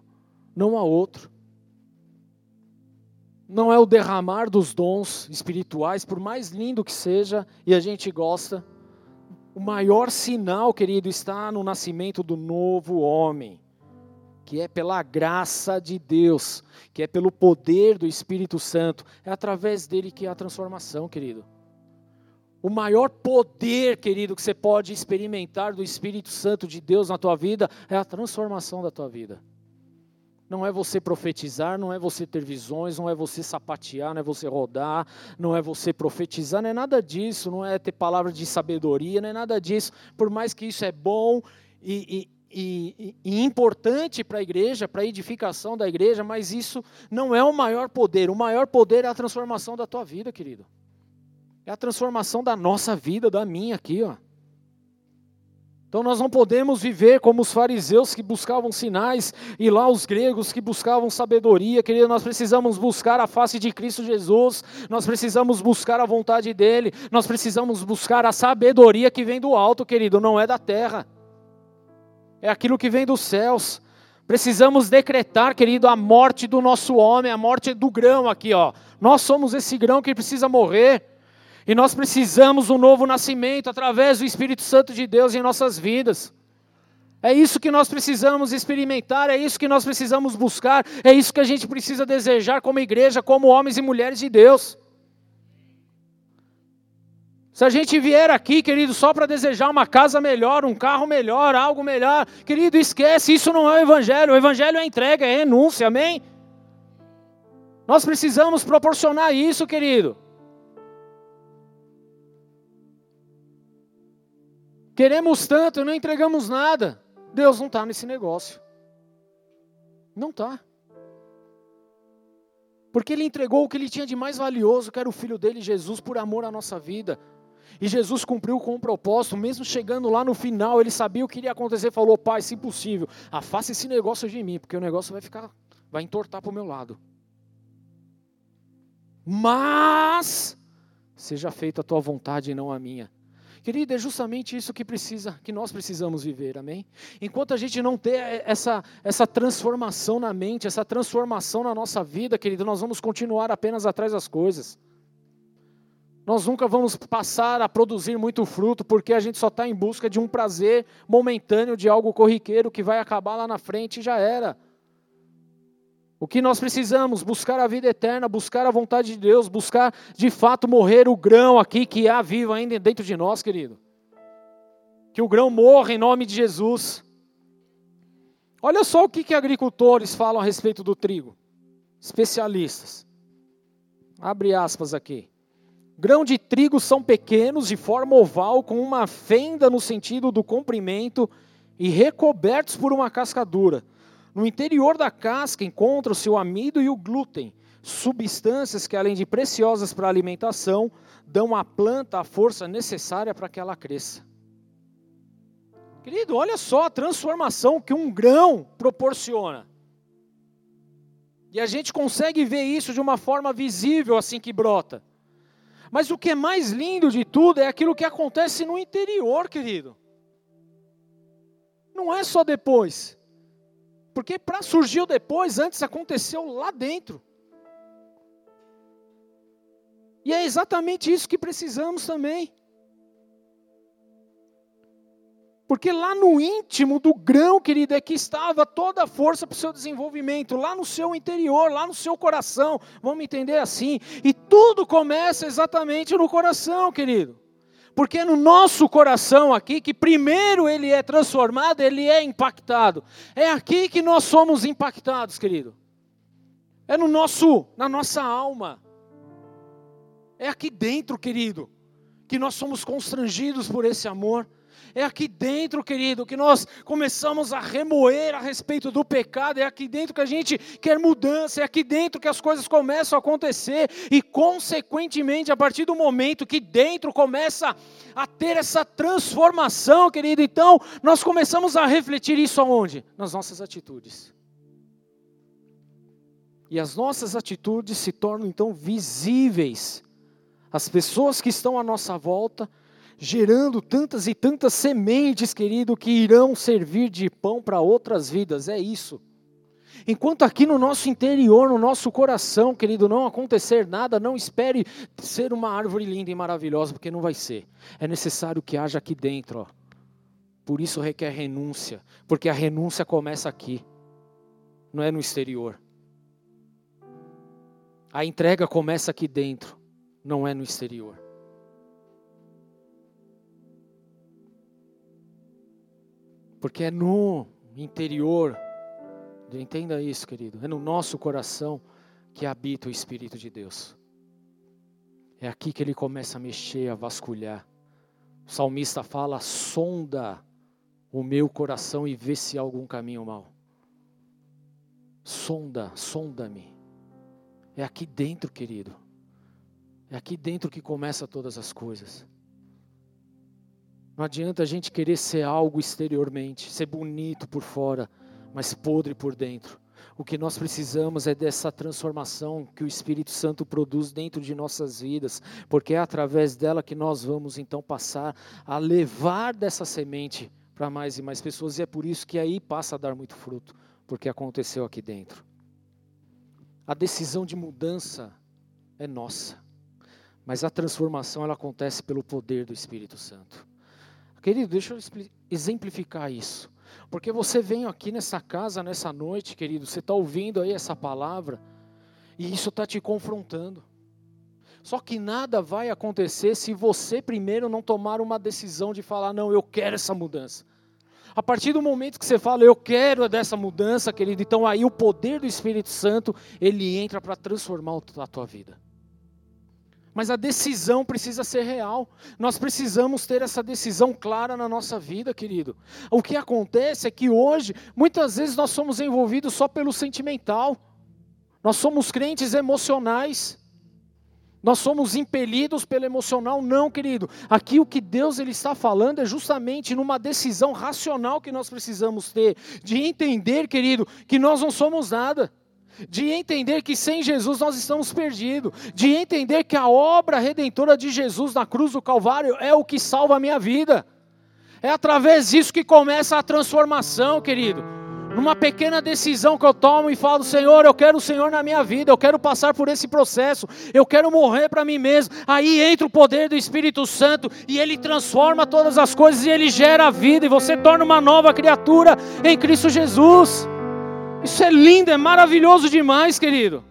Não há outro. Não é o derramar dos dons espirituais, por mais lindo que seja, e a gente gosta. O maior sinal, querido, está no nascimento do novo homem, que é pela graça de Deus, que é pelo poder do Espírito Santo. É através dele que há transformação, querido. O maior poder, querido, que você pode experimentar do Espírito Santo de Deus na tua vida é a transformação da tua vida. Não é você profetizar, não é você ter visões, não é você sapatear, não é você rodar, não é você profetizar, não é nada disso, não é ter palavras de sabedoria, não é nada disso. Por mais que isso é bom e, e, e, e importante para a igreja, para a edificação da igreja, mas isso não é o maior poder. O maior poder é a transformação da tua vida, querido. É a transformação da nossa vida, da minha aqui, ó. Então nós não podemos viver como os fariseus que buscavam sinais e lá os gregos que buscavam sabedoria, querido. Nós precisamos buscar a face de Cristo Jesus, nós precisamos buscar a vontade dEle, nós precisamos buscar a sabedoria que vem do alto, querido, não é da terra, é aquilo que vem dos céus. Precisamos decretar, querido, a morte do nosso homem, a morte do grão aqui, ó. Nós somos esse grão que precisa morrer. E nós precisamos um novo nascimento através do Espírito Santo de Deus em nossas vidas. É isso que nós precisamos experimentar, é isso que nós precisamos buscar, é isso que a gente precisa desejar como igreja, como homens e mulheres de Deus. Se a gente vier aqui, querido, só para desejar uma casa melhor, um carro melhor, algo melhor, querido, esquece, isso não é o Evangelho. O Evangelho é entrega, é renúncia, amém? Nós precisamos proporcionar isso, querido. Queremos tanto e não entregamos nada. Deus não está nesse negócio. Não está. Porque Ele entregou o que Ele tinha de mais valioso, que era o Filho dele, Jesus, por amor à nossa vida. E Jesus cumpriu com o propósito, mesmo chegando lá no final, Ele sabia o que iria acontecer, falou, Pai, se possível, afasta esse negócio de mim, porque o negócio vai ficar, vai entortar para o meu lado. Mas, seja feita a tua vontade e não a minha. Querido, é justamente isso que precisa, que nós precisamos viver, amém? Enquanto a gente não ter essa, essa transformação na mente, essa transformação na nossa vida, querido, nós vamos continuar apenas atrás das coisas. Nós nunca vamos passar a produzir muito fruto, porque a gente só está em busca de um prazer momentâneo, de algo corriqueiro que vai acabar lá na frente e já era. O que nós precisamos? Buscar a vida eterna, buscar a vontade de Deus, buscar de fato morrer o grão aqui que há vivo ainda dentro de nós, querido. Que o grão morra em nome de Jesus. Olha só o que, que agricultores falam a respeito do trigo. Especialistas. Abre aspas aqui. Grão de trigo são pequenos, de forma oval, com uma fenda no sentido do comprimento e recobertos por uma casca dura no interior da casca encontra-se o amido e o glúten, substâncias que, além de preciosas para a alimentação, dão à planta a força necessária para que ela cresça. Querido, olha só a transformação que um grão proporciona. E a gente consegue ver isso de uma forma visível assim que brota. Mas o que é mais lindo de tudo é aquilo que acontece no interior, querido. Não é só depois. Porque para surgir depois, antes aconteceu lá dentro. E é exatamente isso que precisamos também. Porque lá no íntimo do grão, querido, é que estava toda a força para o seu desenvolvimento, lá no seu interior, lá no seu coração. Vamos entender assim. E tudo começa exatamente no coração, querido. Porque é no nosso coração aqui que primeiro ele é transformado, ele é impactado. É aqui que nós somos impactados, querido. É no nosso, na nossa alma. É aqui dentro, querido, que nós somos constrangidos por esse amor. É aqui dentro, querido, que nós começamos a remoer a respeito do pecado. É aqui dentro que a gente quer mudança. É aqui dentro que as coisas começam a acontecer. E, consequentemente, a partir do momento que dentro começa a ter essa transformação, querido, então nós começamos a refletir isso aonde? Nas nossas atitudes. E as nossas atitudes se tornam então visíveis. As pessoas que estão à nossa volta gerando tantas e tantas sementes, querido, que irão servir de pão para outras vidas. É isso. Enquanto aqui no nosso interior, no nosso coração, querido, não acontecer nada, não espere ser uma árvore linda e maravilhosa, porque não vai ser. É necessário que haja aqui dentro. Ó. Por isso requer renúncia, porque a renúncia começa aqui, não é no exterior. A entrega começa aqui dentro, não é no exterior. Porque é no interior Entenda isso, querido. É no nosso coração que habita o Espírito de Deus. É aqui que ele começa a mexer, a vasculhar. O salmista fala: sonda o meu coração e vê se há algum caminho mal. Sonda, sonda-me. É aqui dentro, querido. É aqui dentro que começa todas as coisas. Não adianta a gente querer ser algo exteriormente, ser bonito por fora, mas podre por dentro. O que nós precisamos é dessa transformação que o Espírito Santo produz dentro de nossas vidas, porque é através dela que nós vamos então passar a levar dessa semente para mais e mais pessoas, e é por isso que aí passa a dar muito fruto, porque aconteceu aqui dentro. A decisão de mudança é nossa, mas a transformação ela acontece pelo poder do Espírito Santo. Querido, deixa eu exemplificar isso. Porque você vem aqui nessa casa, nessa noite, querido, você está ouvindo aí essa palavra, e isso está te confrontando. Só que nada vai acontecer se você primeiro não tomar uma decisão de falar, não, eu quero essa mudança. A partir do momento que você fala, eu quero dessa mudança, querido, então aí o poder do Espírito Santo, ele entra para transformar a tua vida. Mas a decisão precisa ser real. Nós precisamos ter essa decisão clara na nossa vida, querido. O que acontece é que hoje, muitas vezes, nós somos envolvidos só pelo sentimental. Nós somos crentes emocionais. Nós somos impelidos pelo emocional, não, querido. Aqui o que Deus ele está falando é justamente numa decisão racional que nós precisamos ter, de entender, querido, que nós não somos nada de entender que sem Jesus nós estamos perdidos, de entender que a obra redentora de Jesus na cruz do Calvário é o que salva a minha vida. É através disso que começa a transformação, querido. Numa pequena decisão que eu tomo e falo, Senhor, eu quero o Senhor na minha vida, eu quero passar por esse processo, eu quero morrer para mim mesmo. Aí entra o poder do Espírito Santo e ele transforma todas as coisas e ele gera a vida e você torna uma nova criatura em Cristo Jesus. Isso é lindo, é maravilhoso demais, querido.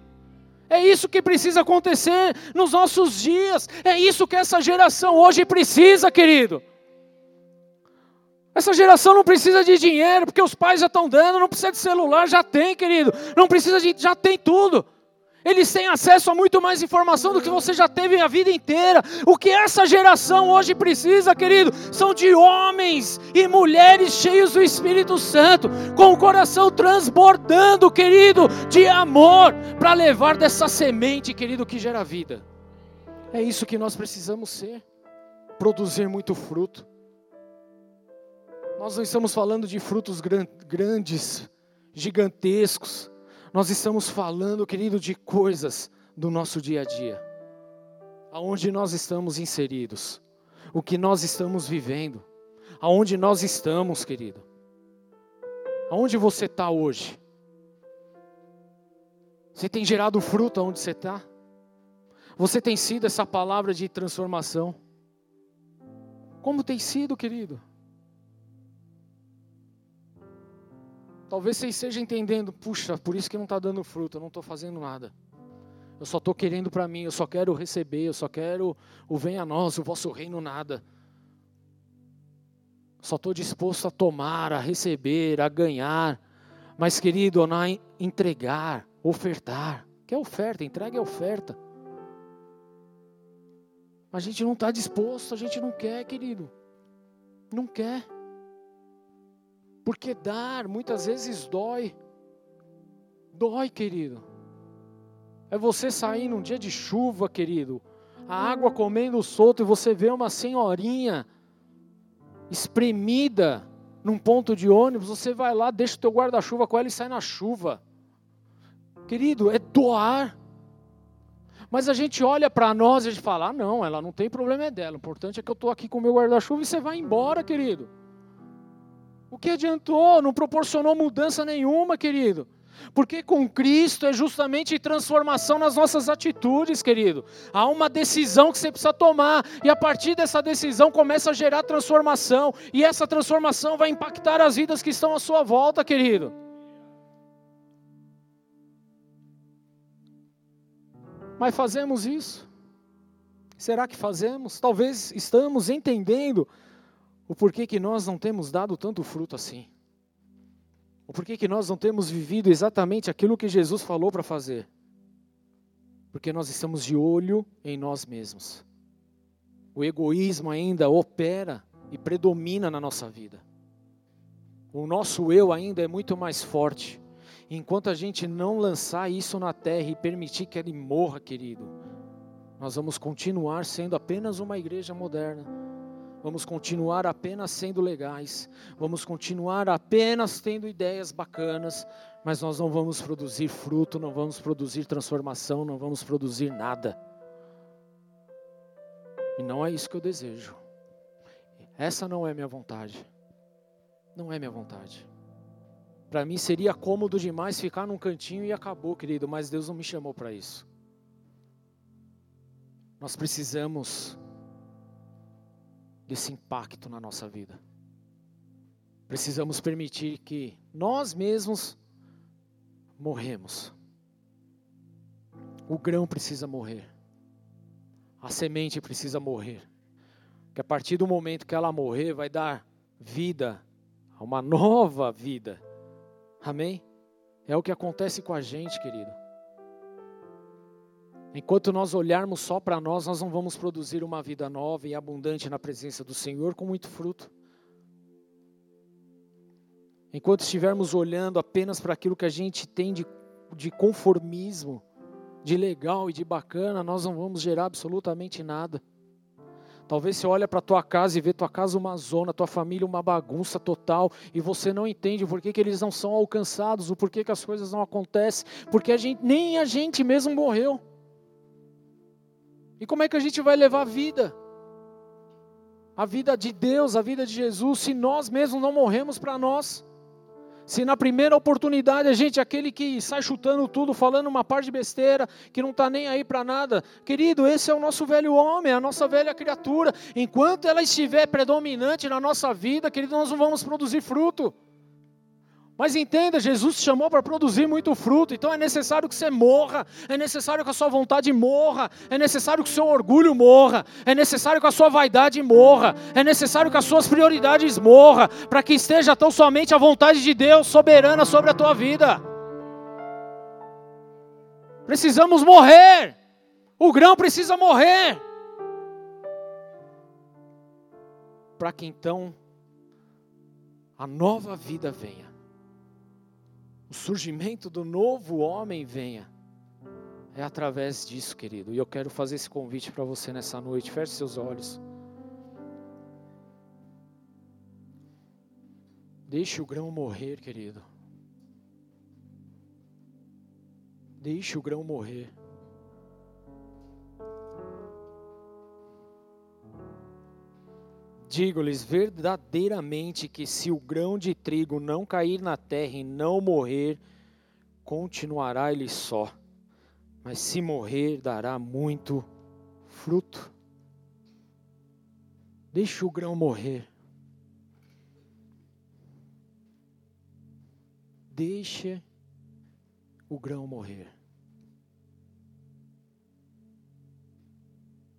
É isso que precisa acontecer nos nossos dias. É isso que essa geração hoje precisa, querido. Essa geração não precisa de dinheiro, porque os pais já estão dando, não precisa de celular, já tem, querido. Não precisa de, já tem tudo. Eles têm acesso a muito mais informação do que você já teve a vida inteira. O que essa geração hoje precisa, querido, são de homens e mulheres cheios do Espírito Santo, com o coração transbordando, querido, de amor, para levar dessa semente, querido, que gera vida. É isso que nós precisamos ser, produzir muito fruto. Nós não estamos falando de frutos grandes, gigantescos nós estamos falando, querido, de coisas do nosso dia a dia, aonde nós estamos inseridos, o que nós estamos vivendo, aonde nós estamos, querido. Aonde você está hoje? Você tem gerado fruto aonde você está? Você tem sido essa palavra de transformação? Como tem sido, querido? Talvez você esteja entendendo, puxa, por isso que não está dando fruto, eu não estou fazendo nada. Eu só estou querendo para mim, eu só quero receber, eu só quero o venha a nós, o vosso reino nada. Só estou disposto a tomar, a receber, a ganhar. Mas, querido, não entregar, ofertar. Que é oferta? Entrega é oferta. A gente não está disposto, a gente não quer, querido. Não quer. Porque dar muitas vezes dói. Dói, querido. É você sair num dia de chuva, querido, a água comendo solto e você vê uma senhorinha espremida num ponto de ônibus, você vai lá, deixa o teu guarda-chuva com ela e sai na chuva. Querido, é doar. Mas a gente olha para nós e a gente fala: ah, não, ela não tem problema é dela. O importante é que eu estou aqui com o meu guarda-chuva e você vai embora, querido. O que adiantou? Não proporcionou mudança nenhuma, querido. Porque com Cristo é justamente transformação nas nossas atitudes, querido. Há uma decisão que você precisa tomar, e a partir dessa decisão começa a gerar transformação, e essa transformação vai impactar as vidas que estão à sua volta, querido. Mas fazemos isso? Será que fazemos? Talvez estamos entendendo o porquê que nós não temos dado tanto fruto assim. O porquê que nós não temos vivido exatamente aquilo que Jesus falou para fazer? Porque nós estamos de olho em nós mesmos. O egoísmo ainda opera e predomina na nossa vida. O nosso eu ainda é muito mais forte. Enquanto a gente não lançar isso na terra e permitir que ele morra, querido, nós vamos continuar sendo apenas uma igreja moderna vamos continuar apenas sendo legais, vamos continuar apenas tendo ideias bacanas, mas nós não vamos produzir fruto, não vamos produzir transformação, não vamos produzir nada. E não é isso que eu desejo. Essa não é minha vontade. Não é minha vontade. Para mim seria cômodo demais ficar num cantinho e acabou, querido, mas Deus não me chamou para isso. Nós precisamos desse impacto na nossa vida. Precisamos permitir que nós mesmos morremos. O grão precisa morrer. A semente precisa morrer. Que a partir do momento que ela morrer, vai dar vida a uma nova vida. Amém? É o que acontece com a gente, querido. Enquanto nós olharmos só para nós, nós não vamos produzir uma vida nova e abundante na presença do Senhor com muito fruto. Enquanto estivermos olhando apenas para aquilo que a gente tem de, de conformismo, de legal e de bacana, nós não vamos gerar absolutamente nada. Talvez você olhe para tua casa e vê tua casa uma zona, tua família uma bagunça total, e você não entende o porquê que eles não são alcançados, o porquê que as coisas não acontecem, porque a gente, nem a gente mesmo morreu. E como é que a gente vai levar a vida? A vida de Deus, a vida de Jesus, se nós mesmos não morremos para nós? Se na primeira oportunidade a gente aquele que sai chutando tudo, falando uma parte de besteira, que não está nem aí para nada, querido, esse é o nosso velho homem, a nossa velha criatura. Enquanto ela estiver predominante na nossa vida, querido, nós não vamos produzir fruto. Mas entenda, Jesus te chamou para produzir muito fruto, então é necessário que você morra, é necessário que a sua vontade morra, é necessário que o seu orgulho morra, é necessário que a sua vaidade morra, é necessário que as suas prioridades morra, para que esteja tão somente a vontade de Deus soberana sobre a tua vida. Precisamos morrer, o grão precisa morrer, para que então a nova vida venha o surgimento do novo homem venha. É através disso, querido. E eu quero fazer esse convite para você nessa noite. Feche seus olhos. Deixe o grão morrer, querido. Deixe o grão morrer. Digo-lhes verdadeiramente que se o grão de trigo não cair na terra e não morrer, continuará ele só. Mas se morrer, dará muito fruto. Deixe o grão morrer. Deixe o grão morrer.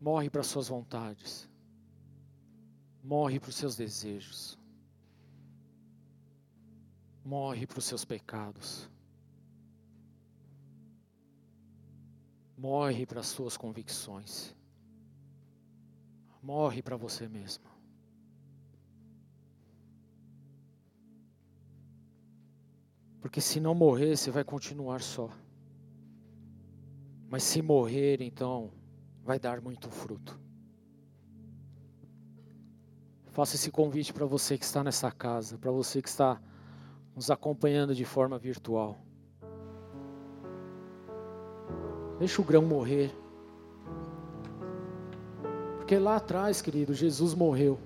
Morre para suas vontades morre para os seus desejos, morre para os seus pecados, morre para as suas convicções, morre para você mesmo. Porque se não morrer, você vai continuar só. Mas se morrer, então vai dar muito fruto. Faço esse convite para você que está nessa casa, para você que está nos acompanhando de forma virtual. Deixa o grão morrer. Porque lá atrás, querido, Jesus morreu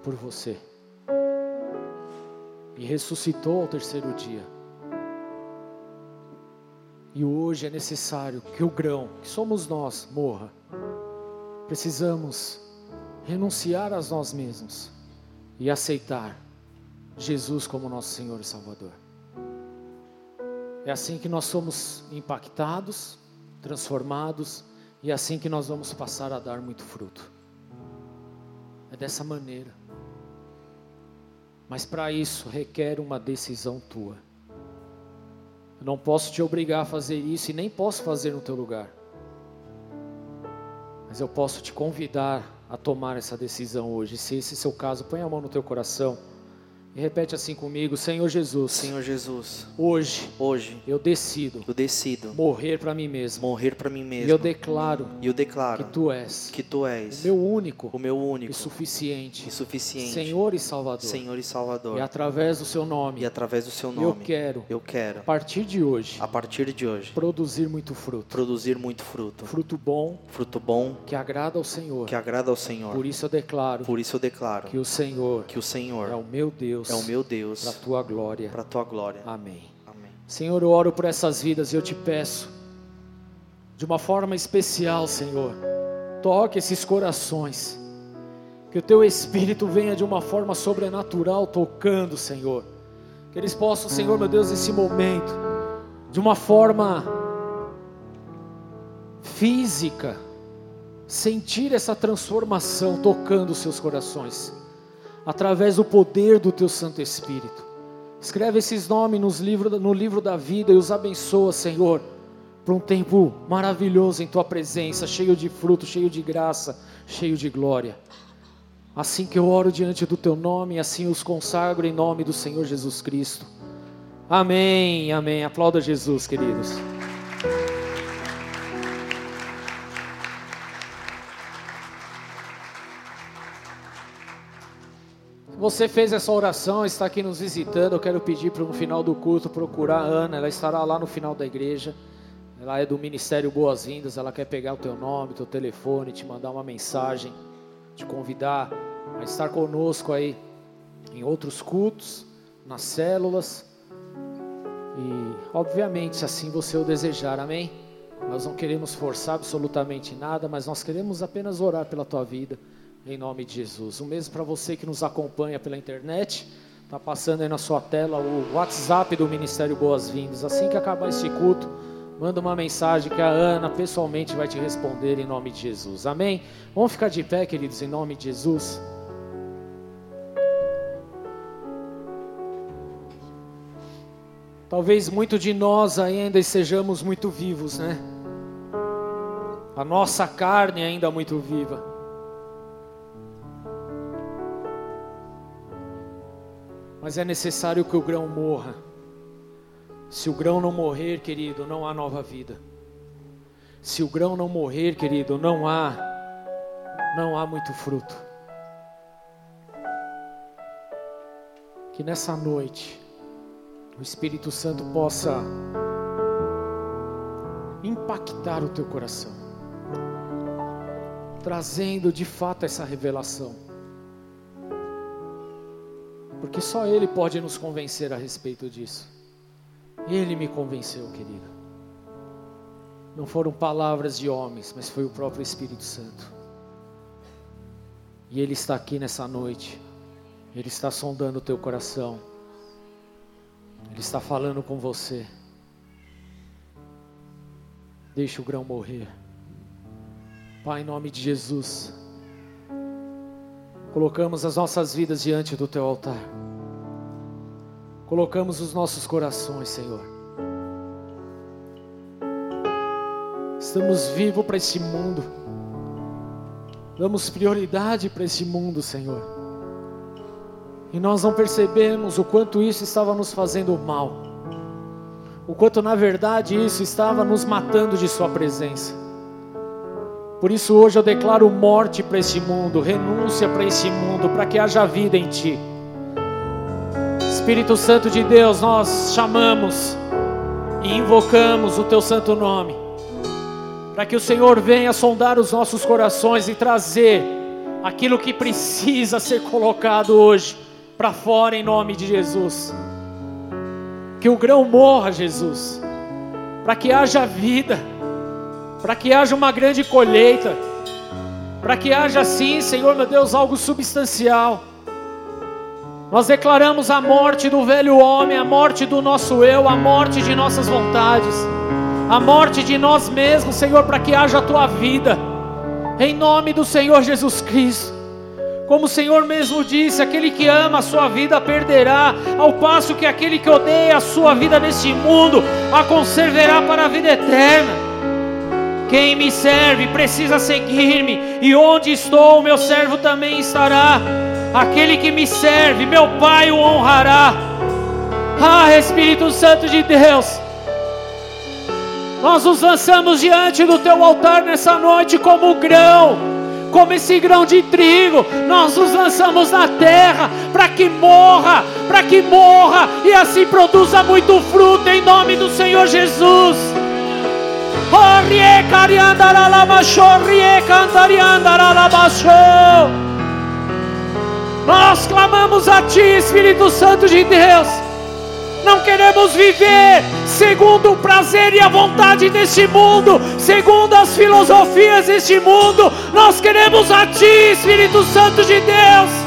por você e ressuscitou ao terceiro dia. E hoje é necessário que o grão, que somos nós, morra. Precisamos renunciar a nós mesmos e aceitar Jesus como nosso Senhor e Salvador. É assim que nós somos impactados, transformados, e é assim que nós vamos passar a dar muito fruto. É dessa maneira. Mas para isso requer uma decisão tua. Eu não posso te obrigar a fazer isso e nem posso fazer no teu lugar. Mas eu posso te convidar a tomar essa decisão hoje. Se esse é o seu caso, põe a mão no teu coração. E repete assim comigo, Senhor Jesus. Senhor Jesus. Hoje. Hoje. Eu decido. Eu decido. Morrer para mim mesmo. Morrer para mim mesmo. E eu declaro. E eu declaro. Que tu és. Que tu és. O meu único. O meu único. E suficiente. E suficiente. Senhor e Salvador. Senhor e Salvador. E através do seu nome. E através do seu nome. Eu quero. Eu quero. A partir de hoje. A partir de hoje. Produzir muito fruto. Produzir muito fruto. Fruto bom. Fruto bom. Que agrada ao Senhor. Que agrada ao Senhor. Por isso eu declaro. Por isso eu declaro. Que o Senhor. Que o Senhor. É o meu Deus. É o meu Deus para a tua glória. Para a tua glória. Amém. Amém. Senhor, eu oro por essas vidas e eu te peço, de uma forma especial, Senhor, toque esses corações. Que o teu Espírito venha de uma forma sobrenatural tocando, Senhor. Que eles possam, Senhor, meu Deus, nesse momento, de uma forma física, sentir essa transformação tocando os seus corações através do poder do teu Santo Espírito. Escreve esses nomes nos livro, no livro da vida e os abençoa, Senhor, para um tempo maravilhoso em tua presença, cheio de fruto, cheio de graça, cheio de glória. Assim que eu oro diante do teu nome, assim os consagro em nome do Senhor Jesus Cristo. Amém, amém. Aplauda Jesus, queridos. Você fez essa oração, está aqui nos visitando. Eu quero pedir para no final do culto procurar a Ana. Ela estará lá no final da igreja. Ela é do Ministério Boas-Vindas. Ela quer pegar o teu nome, teu telefone, te mandar uma mensagem, te convidar a estar conosco aí em outros cultos, nas células. E, obviamente, assim você o desejar, amém? Nós não queremos forçar absolutamente nada, mas nós queremos apenas orar pela tua vida em nome de Jesus. O mesmo para você que nos acompanha pela internet. Está passando aí na sua tela o WhatsApp do Ministério Boas-Vindas. Assim que acabar esse culto, manda uma mensagem que a Ana pessoalmente vai te responder em nome de Jesus. Amém? Vamos ficar de pé, queridos, em nome de Jesus. Talvez muito de nós ainda estejamos muito vivos, né? A nossa carne ainda muito viva. Mas é necessário que o grão morra. Se o grão não morrer, querido, não há nova vida. Se o grão não morrer, querido, não há não há muito fruto. Que nessa noite o Espírito Santo possa impactar o teu coração, trazendo de fato essa revelação porque só Ele pode nos convencer a respeito disso. Ele me convenceu, querido. Não foram palavras de homens, mas foi o próprio Espírito Santo. E Ele está aqui nessa noite. Ele está sondando o teu coração. Ele está falando com você. Deixa o grão morrer. Pai, em nome de Jesus. Colocamos as nossas vidas diante do teu altar. Colocamos os nossos corações, Senhor. Estamos vivos para esse mundo. Damos prioridade para esse mundo, Senhor. E nós não percebemos o quanto isso estava nos fazendo mal. O quanto na verdade isso estava nos matando de Sua presença. Por isso hoje eu declaro morte para esse mundo, renúncia para esse mundo, para que haja vida em ti. Espírito Santo de Deus, nós chamamos e invocamos o teu santo nome, para que o Senhor venha sondar os nossos corações e trazer aquilo que precisa ser colocado hoje para fora em nome de Jesus. Que o grão morra, Jesus, para que haja vida, para que haja uma grande colheita, para que haja sim, Senhor meu Deus, algo substancial. Nós declaramos a morte do velho homem, a morte do nosso eu, a morte de nossas vontades, a morte de nós mesmos, Senhor, para que haja a tua vida, em nome do Senhor Jesus Cristo. Como o Senhor mesmo disse, aquele que ama a sua vida perderá, ao passo que aquele que odeia a sua vida neste mundo a conservará para a vida eterna. Quem me serve precisa seguir-me, e onde estou, meu servo também estará. Aquele que me serve, meu Pai o honrará. Ah, Espírito Santo de Deus, nós nos lançamos diante do teu altar nessa noite como grão como esse grão de trigo, nós nos lançamos na terra para que morra, para que morra e assim produza muito fruto em nome do Senhor Jesus. Nós clamamos a Ti, Espírito Santo de Deus. Não queremos viver segundo o prazer e a vontade deste mundo, segundo as filosofias deste mundo. Nós queremos a Ti, Espírito Santo de Deus.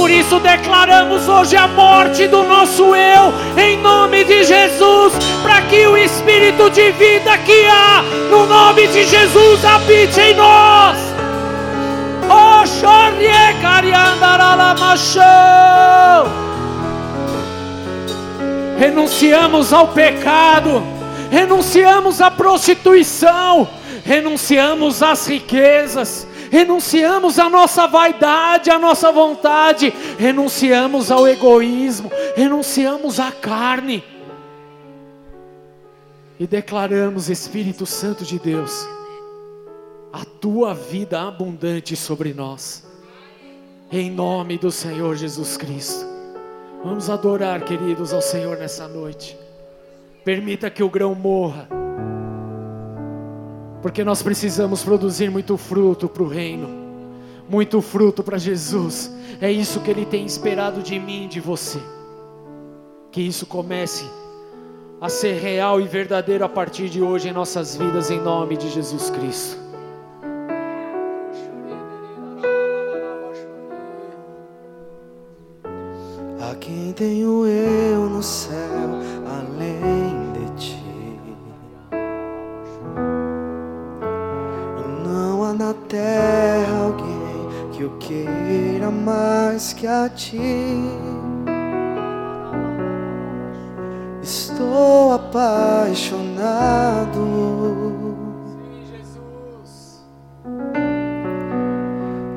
Por isso declaramos hoje a morte do nosso eu, em nome de Jesus, para que o Espírito de vida que há no nome de Jesus habite em nós. Oh, renunciamos ao pecado, renunciamos à prostituição, renunciamos às riquezas, renunciamos à nossa vaidade, à nossa vontade, renunciamos ao egoísmo, renunciamos à carne e declaramos, Espírito Santo de Deus, a tua vida abundante sobre nós, em nome do Senhor Jesus Cristo. Vamos adorar, queridos, ao Senhor nessa noite. Permita que o grão morra, porque nós precisamos produzir muito fruto para o reino, muito fruto para Jesus. É isso que Ele tem esperado de mim de você. Que isso comece a ser real e verdadeiro a partir de hoje em nossas vidas, em nome de Jesus Cristo. Quem tenho eu no céu além terra alguém que eu queira mais que a ti. Estou apaixonado.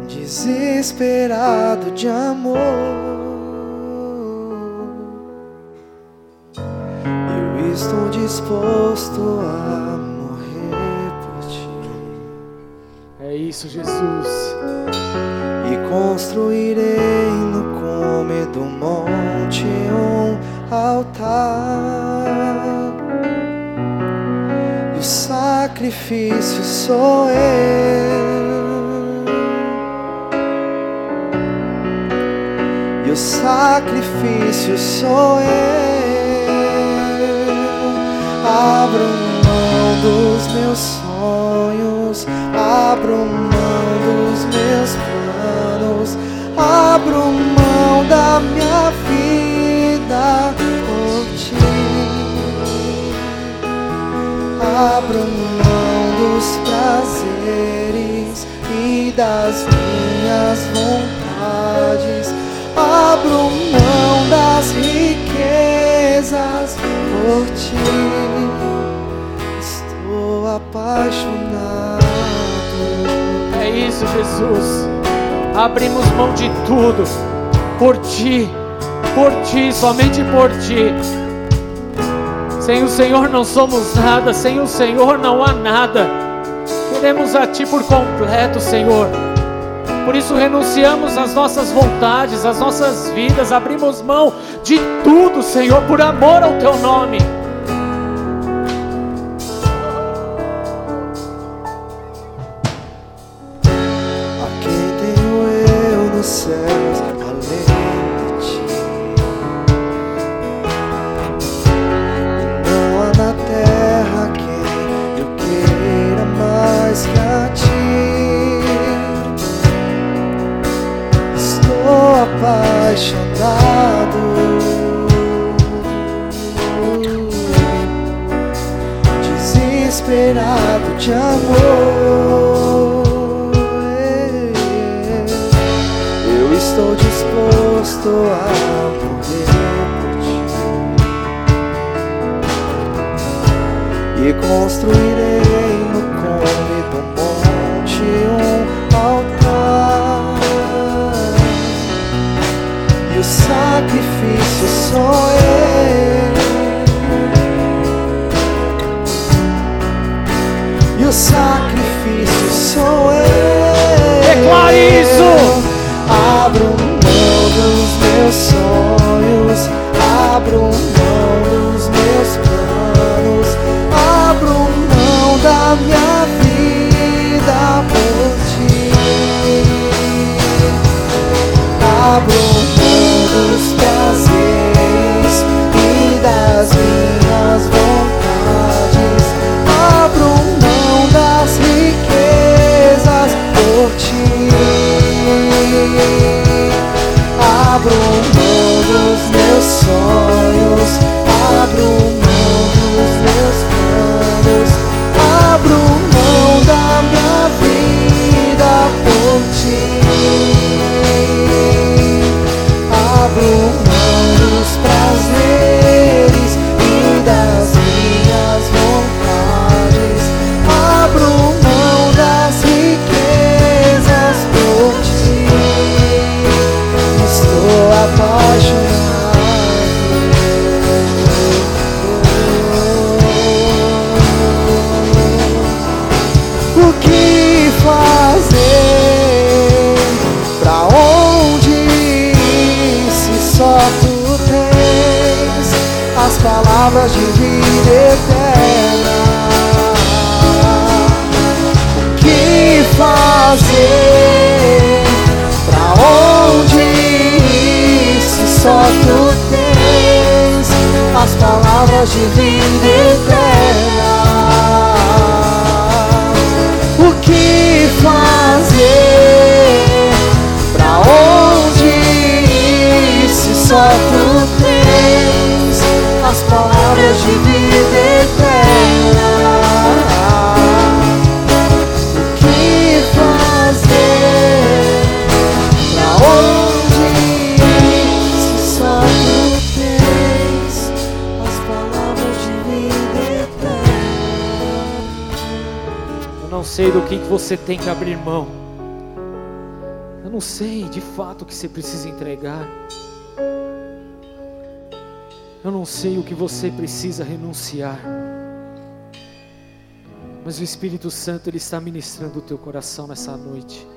Desesperado de amor. estou disposto a morrer É isso, Jesus. E construirei no cume do monte um altar. E o sacrifício sou eu. E o sacrifício sou eu abro mão dos meus sonhos, abro mão dos meus planos, abro mão da minha vida por ti. Abro mão dos prazeres e das minhas vontades, abro mão das riquezas por ti. Apaixonado. Jesus. Abrimos mão de tudo por ti, por ti, somente por ti. Sem o Senhor não somos nada, sem o Senhor não há nada. Queremos a Ti por completo, Senhor. Por isso renunciamos às nossas vontades, às nossas vidas, abrimos mão de tudo, Senhor, por amor ao Teu nome. Você tem que abrir mão. Eu não sei de fato o que você precisa entregar. Eu não sei o que você precisa renunciar. Mas o Espírito Santo ele está ministrando o teu coração nessa noite.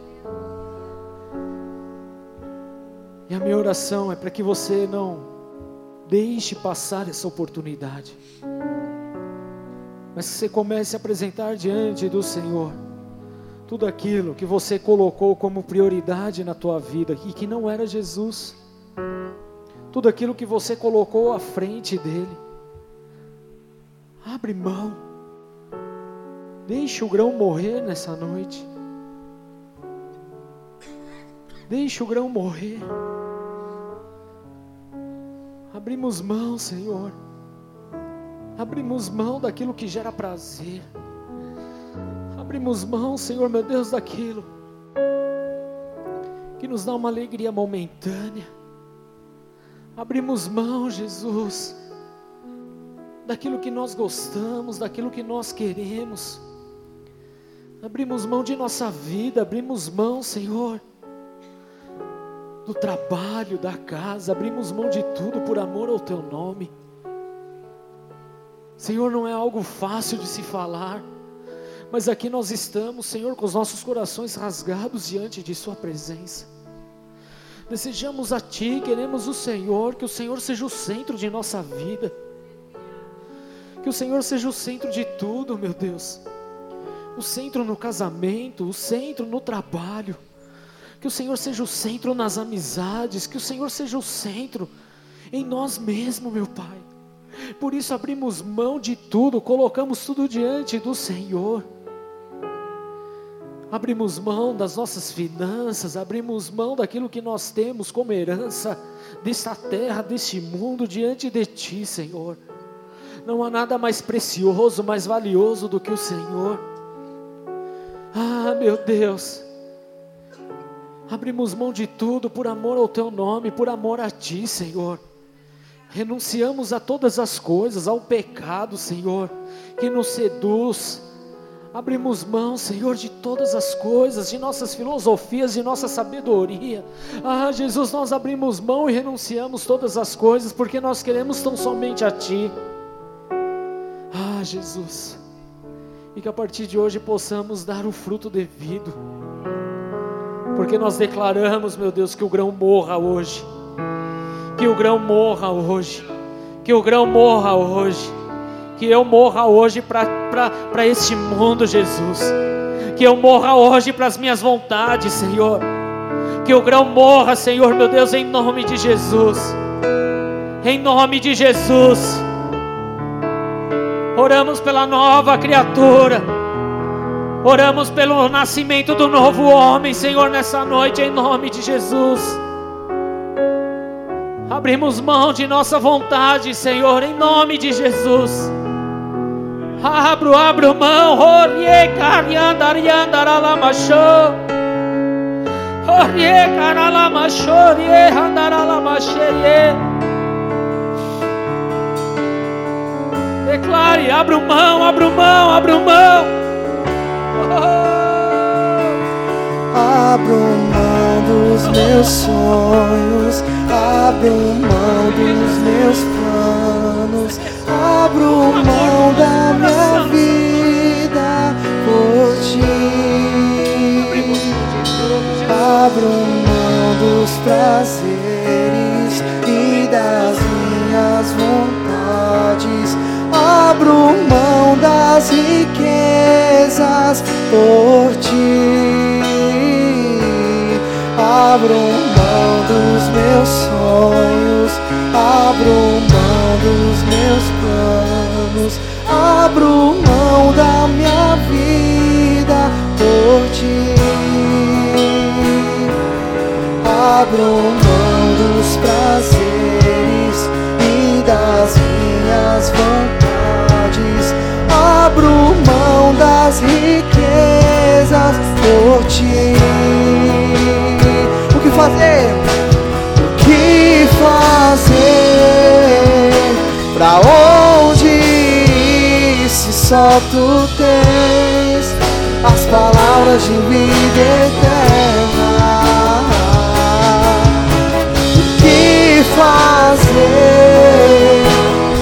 E a minha oração é para que você não deixe passar essa oportunidade mas que você comece a apresentar diante do Senhor tudo aquilo que você colocou como prioridade na tua vida e que não era Jesus. Tudo aquilo que você colocou à frente dele. Abre mão. Deixe o grão morrer nessa noite. Deixe o grão morrer. Abrimos mão, Senhor. Abrimos mão daquilo que gera prazer. Abrimos mão, Senhor meu Deus, daquilo que nos dá uma alegria momentânea. Abrimos mão, Jesus, daquilo que nós gostamos, daquilo que nós queremos. Abrimos mão de nossa vida, abrimos mão, Senhor, do trabalho, da casa, abrimos mão de tudo por amor ao Teu nome. Senhor, não é algo fácil de se falar, mas aqui nós estamos, Senhor, com os nossos corações rasgados diante de Sua presença. Desejamos a Ti, queremos o Senhor, que o Senhor seja o centro de nossa vida, que o Senhor seja o centro de tudo, meu Deus, o centro no casamento, o centro no trabalho, que o Senhor seja o centro nas amizades, que o Senhor seja o centro em nós mesmos, meu Pai. Por isso abrimos mão de tudo, colocamos tudo diante do Senhor. Abrimos mão das nossas finanças, abrimos mão daquilo que nós temos como herança desta terra, deste mundo diante de Ti, Senhor. Não há nada mais precioso, mais valioso do que o Senhor. Ah, meu Deus. Abrimos mão de tudo por amor ao teu nome, por amor a ti, Senhor. Renunciamos a todas as coisas, ao pecado, Senhor, que nos seduz. Abrimos mão, Senhor, de todas as coisas, de nossas filosofias, de nossa sabedoria. Ah, Jesus, nós abrimos mão e renunciamos todas as coisas, porque nós queremos tão somente a Ti. Ah, Jesus, e que a partir de hoje possamos dar o fruto devido, porque nós declaramos, meu Deus, que o grão morra hoje que o grão morra hoje. Que o grão morra hoje. Que eu morra hoje para este mundo, Jesus. Que eu morra hoje para as minhas vontades, Senhor. Que o grão morra, Senhor, meu Deus, em nome de Jesus. Em nome de Jesus. Oramos pela nova criatura. Oramos pelo nascimento do novo homem, Senhor, nessa noite, em nome de Jesus. Abrimos mão de nossa vontade, Senhor, em nome de Jesus. Abro, abro mão. Orie cariandaralamasho. Orie caralamashorie andaralamasherie. Declare, abro mão, abro mão, abro mão. Oh. Abro mão dos meus sonhos Abro mão dos meus planos, abro mão da minha vida por ti. Abro mão dos prazeres e das minhas vontades. Abro mão das riquezas por ti. Abro mão dos meus sonhos, abro mão dos meus planos, abro mão da minha vida por ti. Abro mão só tu tens as palavras de vida eterna? O que fazer?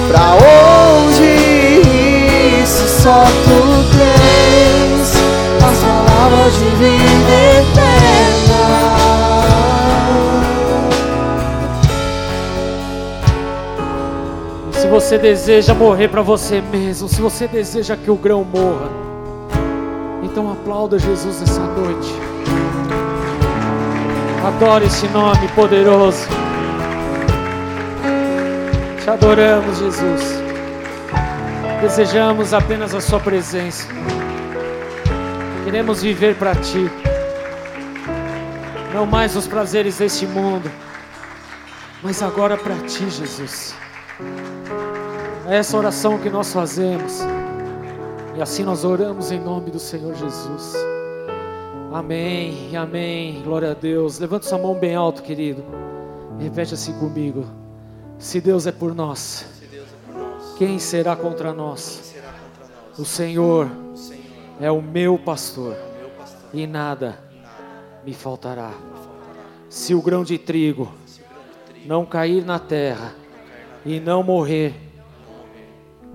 Pra onde ir se só tu tens as palavras de vida eterna? Você deseja morrer para você mesmo, se você deseja que o grão morra, então aplauda Jesus essa noite. Adore esse nome poderoso. Te adoramos, Jesus. Desejamos apenas a Sua presença. Queremos viver para Ti. Não mais os prazeres deste mundo, mas agora para Ti, Jesus. Essa oração que nós fazemos. E assim nós oramos em nome do Senhor Jesus. Amém, amém. Glória a Deus. Levanta sua mão bem alto, querido. Repete assim comigo. Se Deus é por nós, quem será contra nós? O Senhor é o meu pastor e nada me faltará. Se o grão de trigo não cair na terra e não morrer,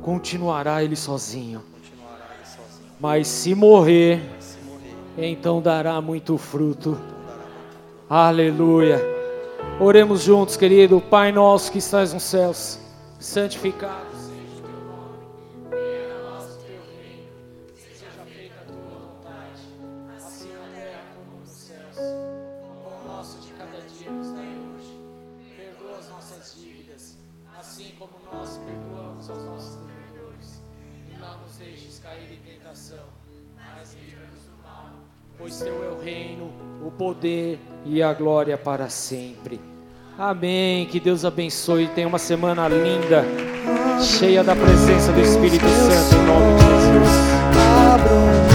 continuará ele sozinho. Mas se morrer, então dará muito fruto. Aleluia. Oremos juntos, querido. Pai nosso que estás nos céus, santificado e a glória para sempre. Amém. Que Deus abençoe. Tenha uma semana linda. Cheia da presença do Espírito Santo em nome de Jesus.